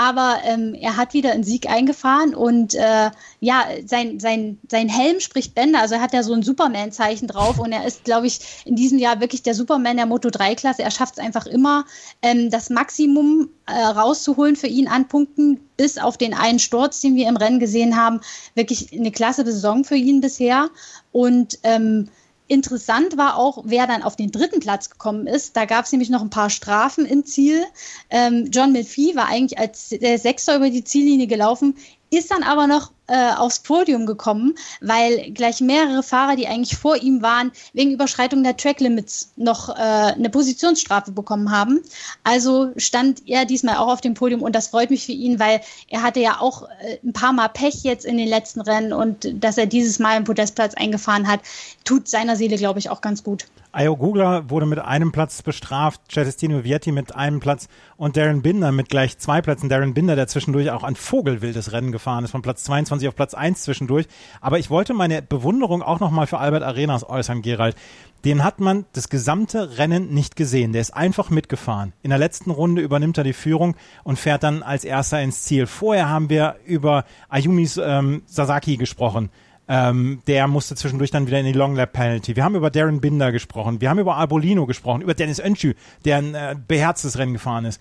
aber ähm, er hat wieder einen Sieg eingefahren und äh, ja, sein, sein, sein Helm spricht Bände, also er hat ja so ein Superman-Zeichen drauf und er ist, glaube ich, in diesem Jahr wirklich der Superman der Moto3-Klasse. Er schafft es einfach immer, ähm, das Maximum äh, rauszuholen für ihn an Punkten, bis auf den einen Sturz, den wir im Rennen gesehen haben. Wirklich eine klasse Saison für ihn bisher und ähm, Interessant war auch, wer dann auf den dritten Platz gekommen ist. Da gab es nämlich noch ein paar Strafen im Ziel. Ähm, John Milfee war eigentlich als der Sechster über die Ziellinie gelaufen, ist dann aber noch äh, aufs Podium gekommen, weil gleich mehrere Fahrer, die eigentlich vor ihm waren, wegen Überschreitung der Tracklimits noch äh, eine Positionsstrafe bekommen haben. Also stand er diesmal auch auf dem Podium und das freut mich für ihn, weil er hatte ja auch äh, ein paar Mal Pech jetzt in den letzten Rennen und dass er dieses Mal einen Podestplatz eingefahren hat, tut seiner Seele, glaube ich, auch ganz gut. Ayo Gugler wurde mit einem Platz bestraft, Celestino Vietti mit einem Platz und Darren Binder mit gleich zwei Plätzen. Darren Binder, der zwischendurch auch ein vogelwildes Rennen gefahren ist, von Platz 22 auf Platz 1 zwischendurch. Aber ich wollte meine Bewunderung auch nochmal für Albert Arenas äußern, Gerald. Den hat man das gesamte Rennen nicht gesehen. Der ist einfach mitgefahren. In der letzten Runde übernimmt er die Führung und fährt dann als erster ins Ziel. Vorher haben wir über Ayumis ähm, Sasaki gesprochen ähm, der musste zwischendurch dann wieder in die Long Lap Penalty. Wir haben über Darren Binder gesprochen. Wir haben über Arbolino gesprochen, über Dennis Önschü, der ein äh, beherztes Rennen gefahren ist.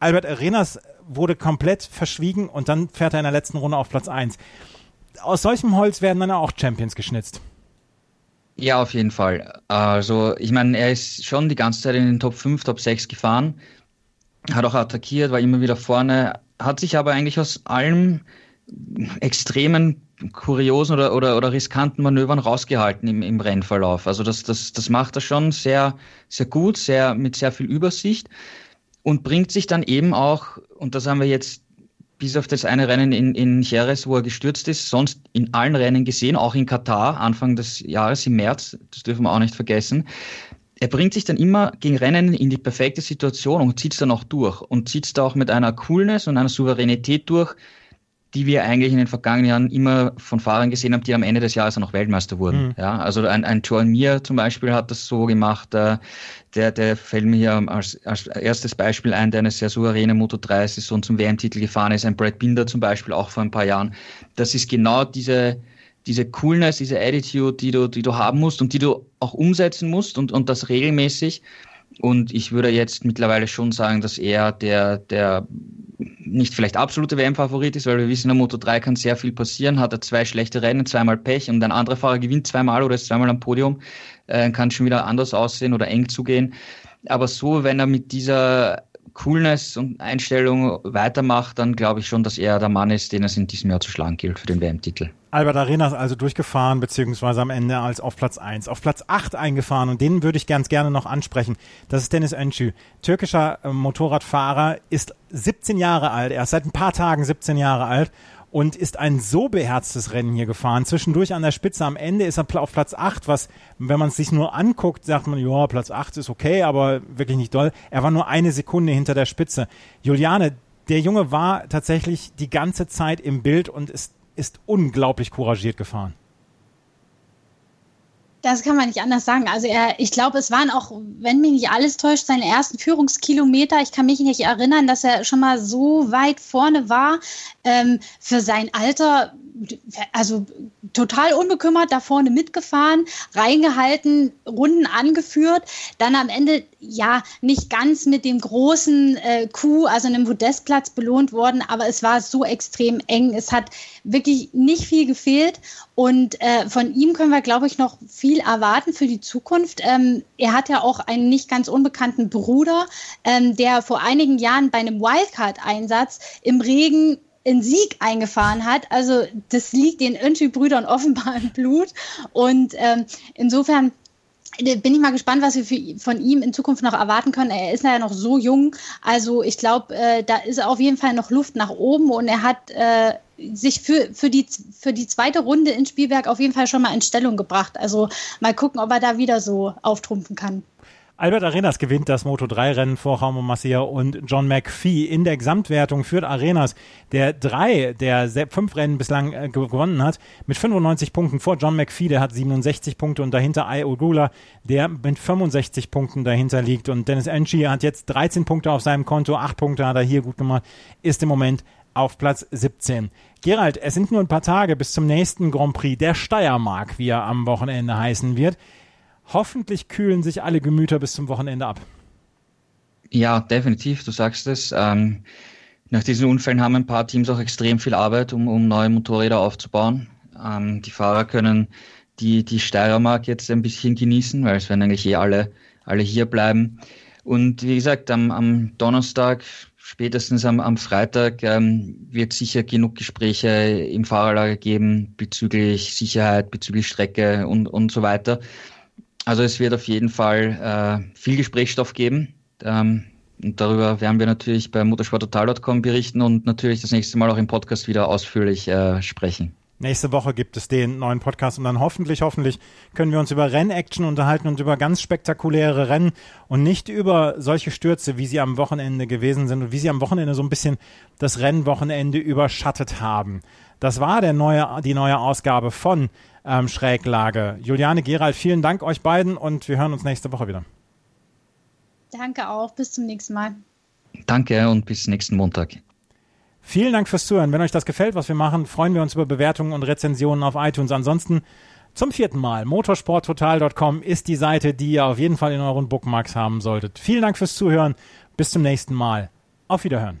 Albert Arenas wurde komplett verschwiegen und dann fährt er in der letzten Runde auf Platz 1. Aus solchem Holz werden dann auch Champions geschnitzt. Ja, auf jeden Fall. Also, ich meine, er ist schon die ganze Zeit in den Top 5, Top 6 gefahren, hat auch attackiert, war immer wieder vorne, hat sich aber eigentlich aus allem extremen kuriosen oder, oder, oder riskanten Manövern rausgehalten im, im Rennverlauf. Also das, das, das macht er schon sehr, sehr gut, sehr, mit sehr viel Übersicht und bringt sich dann eben auch, und das haben wir jetzt bis auf das eine Rennen in, in Jerez, wo er gestürzt ist, sonst in allen Rennen gesehen, auch in Katar, Anfang des Jahres im März, das dürfen wir auch nicht vergessen. Er bringt sich dann immer gegen Rennen in die perfekte Situation und zieht es dann auch durch und zieht es da auch mit einer Coolness und einer Souveränität durch, die wir eigentlich in den vergangenen Jahren immer von Fahrern gesehen haben, die am Ende des Jahres auch noch Weltmeister wurden. Mhm. Ja, also ein, ein Joan Mir zum Beispiel hat das so gemacht, äh, der, der fällt mir hier als, als erstes Beispiel ein, der eine sehr souveräne Moto 3 Saison zum WM-Titel gefahren ist, ein Brad Binder zum Beispiel auch vor ein paar Jahren. Das ist genau diese, diese Coolness, diese Attitude, die du, die du haben musst und die du auch umsetzen musst und, und das regelmäßig. Und ich würde jetzt mittlerweile schon sagen, dass er der, der nicht vielleicht absolute WM-Favorit ist, weil wir wissen, in der Moto 3 kann sehr viel passieren. Hat er zwei schlechte Rennen, zweimal Pech und ein anderer Fahrer gewinnt zweimal oder ist zweimal am Podium, äh, kann schon wieder anders aussehen oder eng zugehen. Aber so, wenn er mit dieser Coolness und Einstellung weitermacht, dann glaube ich schon, dass er der Mann ist, den es in diesem Jahr zu schlagen gilt für den WM-Titel. Albert Arenas also durchgefahren, beziehungsweise am Ende als auf Platz 1. Auf Platz 8 eingefahren und den würde ich ganz gerne noch ansprechen. Das ist Dennis Öncü. Türkischer äh, Motorradfahrer, ist 17 Jahre alt, er ist seit ein paar Tagen 17 Jahre alt und ist ein so beherztes Rennen hier gefahren. Zwischendurch an der Spitze, am Ende ist er auf Platz 8, was, wenn man es sich nur anguckt, sagt man, ja, Platz 8 ist okay, aber wirklich nicht doll. Er war nur eine Sekunde hinter der Spitze. Juliane, der Junge war tatsächlich die ganze Zeit im Bild und ist, ist unglaublich couragiert gefahren. Das kann man nicht anders sagen. Also er, ich glaube, es waren auch, wenn mich nicht alles täuscht, seine ersten Führungskilometer. Ich kann mich nicht erinnern, dass er schon mal so weit vorne war. Ähm, für sein Alter also total unbekümmert da vorne mitgefahren, reingehalten, Runden angeführt, dann am Ende ja nicht ganz mit dem großen äh, Coup, also einem Podestplatz belohnt worden, aber es war so extrem eng. Es hat wirklich nicht viel gefehlt und äh, von ihm können wir, glaube ich, noch viel erwarten für die Zukunft. Ähm, er hat ja auch einen nicht ganz unbekannten Bruder, ähm, der vor einigen Jahren bei einem Wildcard-Einsatz im Regen in Sieg eingefahren hat. Also das liegt den Öntü-Brüdern offenbar im Blut. Und ähm, insofern bin ich mal gespannt, was wir für, von ihm in Zukunft noch erwarten können. Er ist ja noch so jung. Also ich glaube, äh, da ist auf jeden Fall noch Luft nach oben und er hat äh, sich für, für, die, für die zweite Runde in Spielberg auf jeden Fall schon mal in Stellung gebracht. Also mal gucken, ob er da wieder so auftrumpfen kann. Albert Arenas gewinnt das Moto3-Rennen vor Jaume Macia und John McPhee. In der Gesamtwertung führt Arenas, der drei der fünf Rennen bislang äh, gewonnen hat, mit 95 Punkten vor John McPhee, der hat 67 Punkte und dahinter Ai Ogula, der mit 65 Punkten dahinter liegt. Und Dennis Enchi hat jetzt 13 Punkte auf seinem Konto, 8 Punkte hat er hier gut gemacht, ist im Moment auf Platz 17. Gerald, es sind nur ein paar Tage bis zum nächsten Grand Prix der Steiermark, wie er am Wochenende heißen wird. Hoffentlich kühlen sich alle Gemüter bis zum Wochenende ab. Ja, definitiv, du sagst es. Ähm, nach diesen Unfällen haben ein paar Teams auch extrem viel Arbeit, um, um neue Motorräder aufzubauen. Ähm, die Fahrer können die, die Steiermark jetzt ein bisschen genießen, weil es werden eigentlich eh alle, alle hier bleiben. Und wie gesagt, am, am Donnerstag spätestens am, am Freitag ähm, wird sicher genug Gespräche im Fahrerlager geben bezüglich Sicherheit, bezüglich Strecke und, und so weiter. Also es wird auf jeden Fall äh, viel Gesprächsstoff geben. Ähm, und darüber werden wir natürlich bei motorsporttotal.com berichten und natürlich das nächste Mal auch im Podcast wieder ausführlich äh, sprechen. Nächste Woche gibt es den neuen Podcast und dann hoffentlich, hoffentlich können wir uns über Rennaction unterhalten und über ganz spektakuläre Rennen und nicht über solche Stürze, wie sie am Wochenende gewesen sind und wie sie am Wochenende so ein bisschen das Rennwochenende überschattet haben. Das war der neue, die neue Ausgabe von ähm, Schräglage. Juliane Gerald, vielen Dank euch beiden und wir hören uns nächste Woche wieder. Danke auch. Bis zum nächsten Mal. Danke und bis nächsten Montag. Vielen Dank fürs Zuhören. Wenn euch das gefällt, was wir machen, freuen wir uns über Bewertungen und Rezensionen auf iTunes. Ansonsten zum vierten Mal, motorsporttotal.com ist die Seite, die ihr auf jeden Fall in euren Bookmarks haben solltet. Vielen Dank fürs Zuhören. Bis zum nächsten Mal. Auf Wiederhören.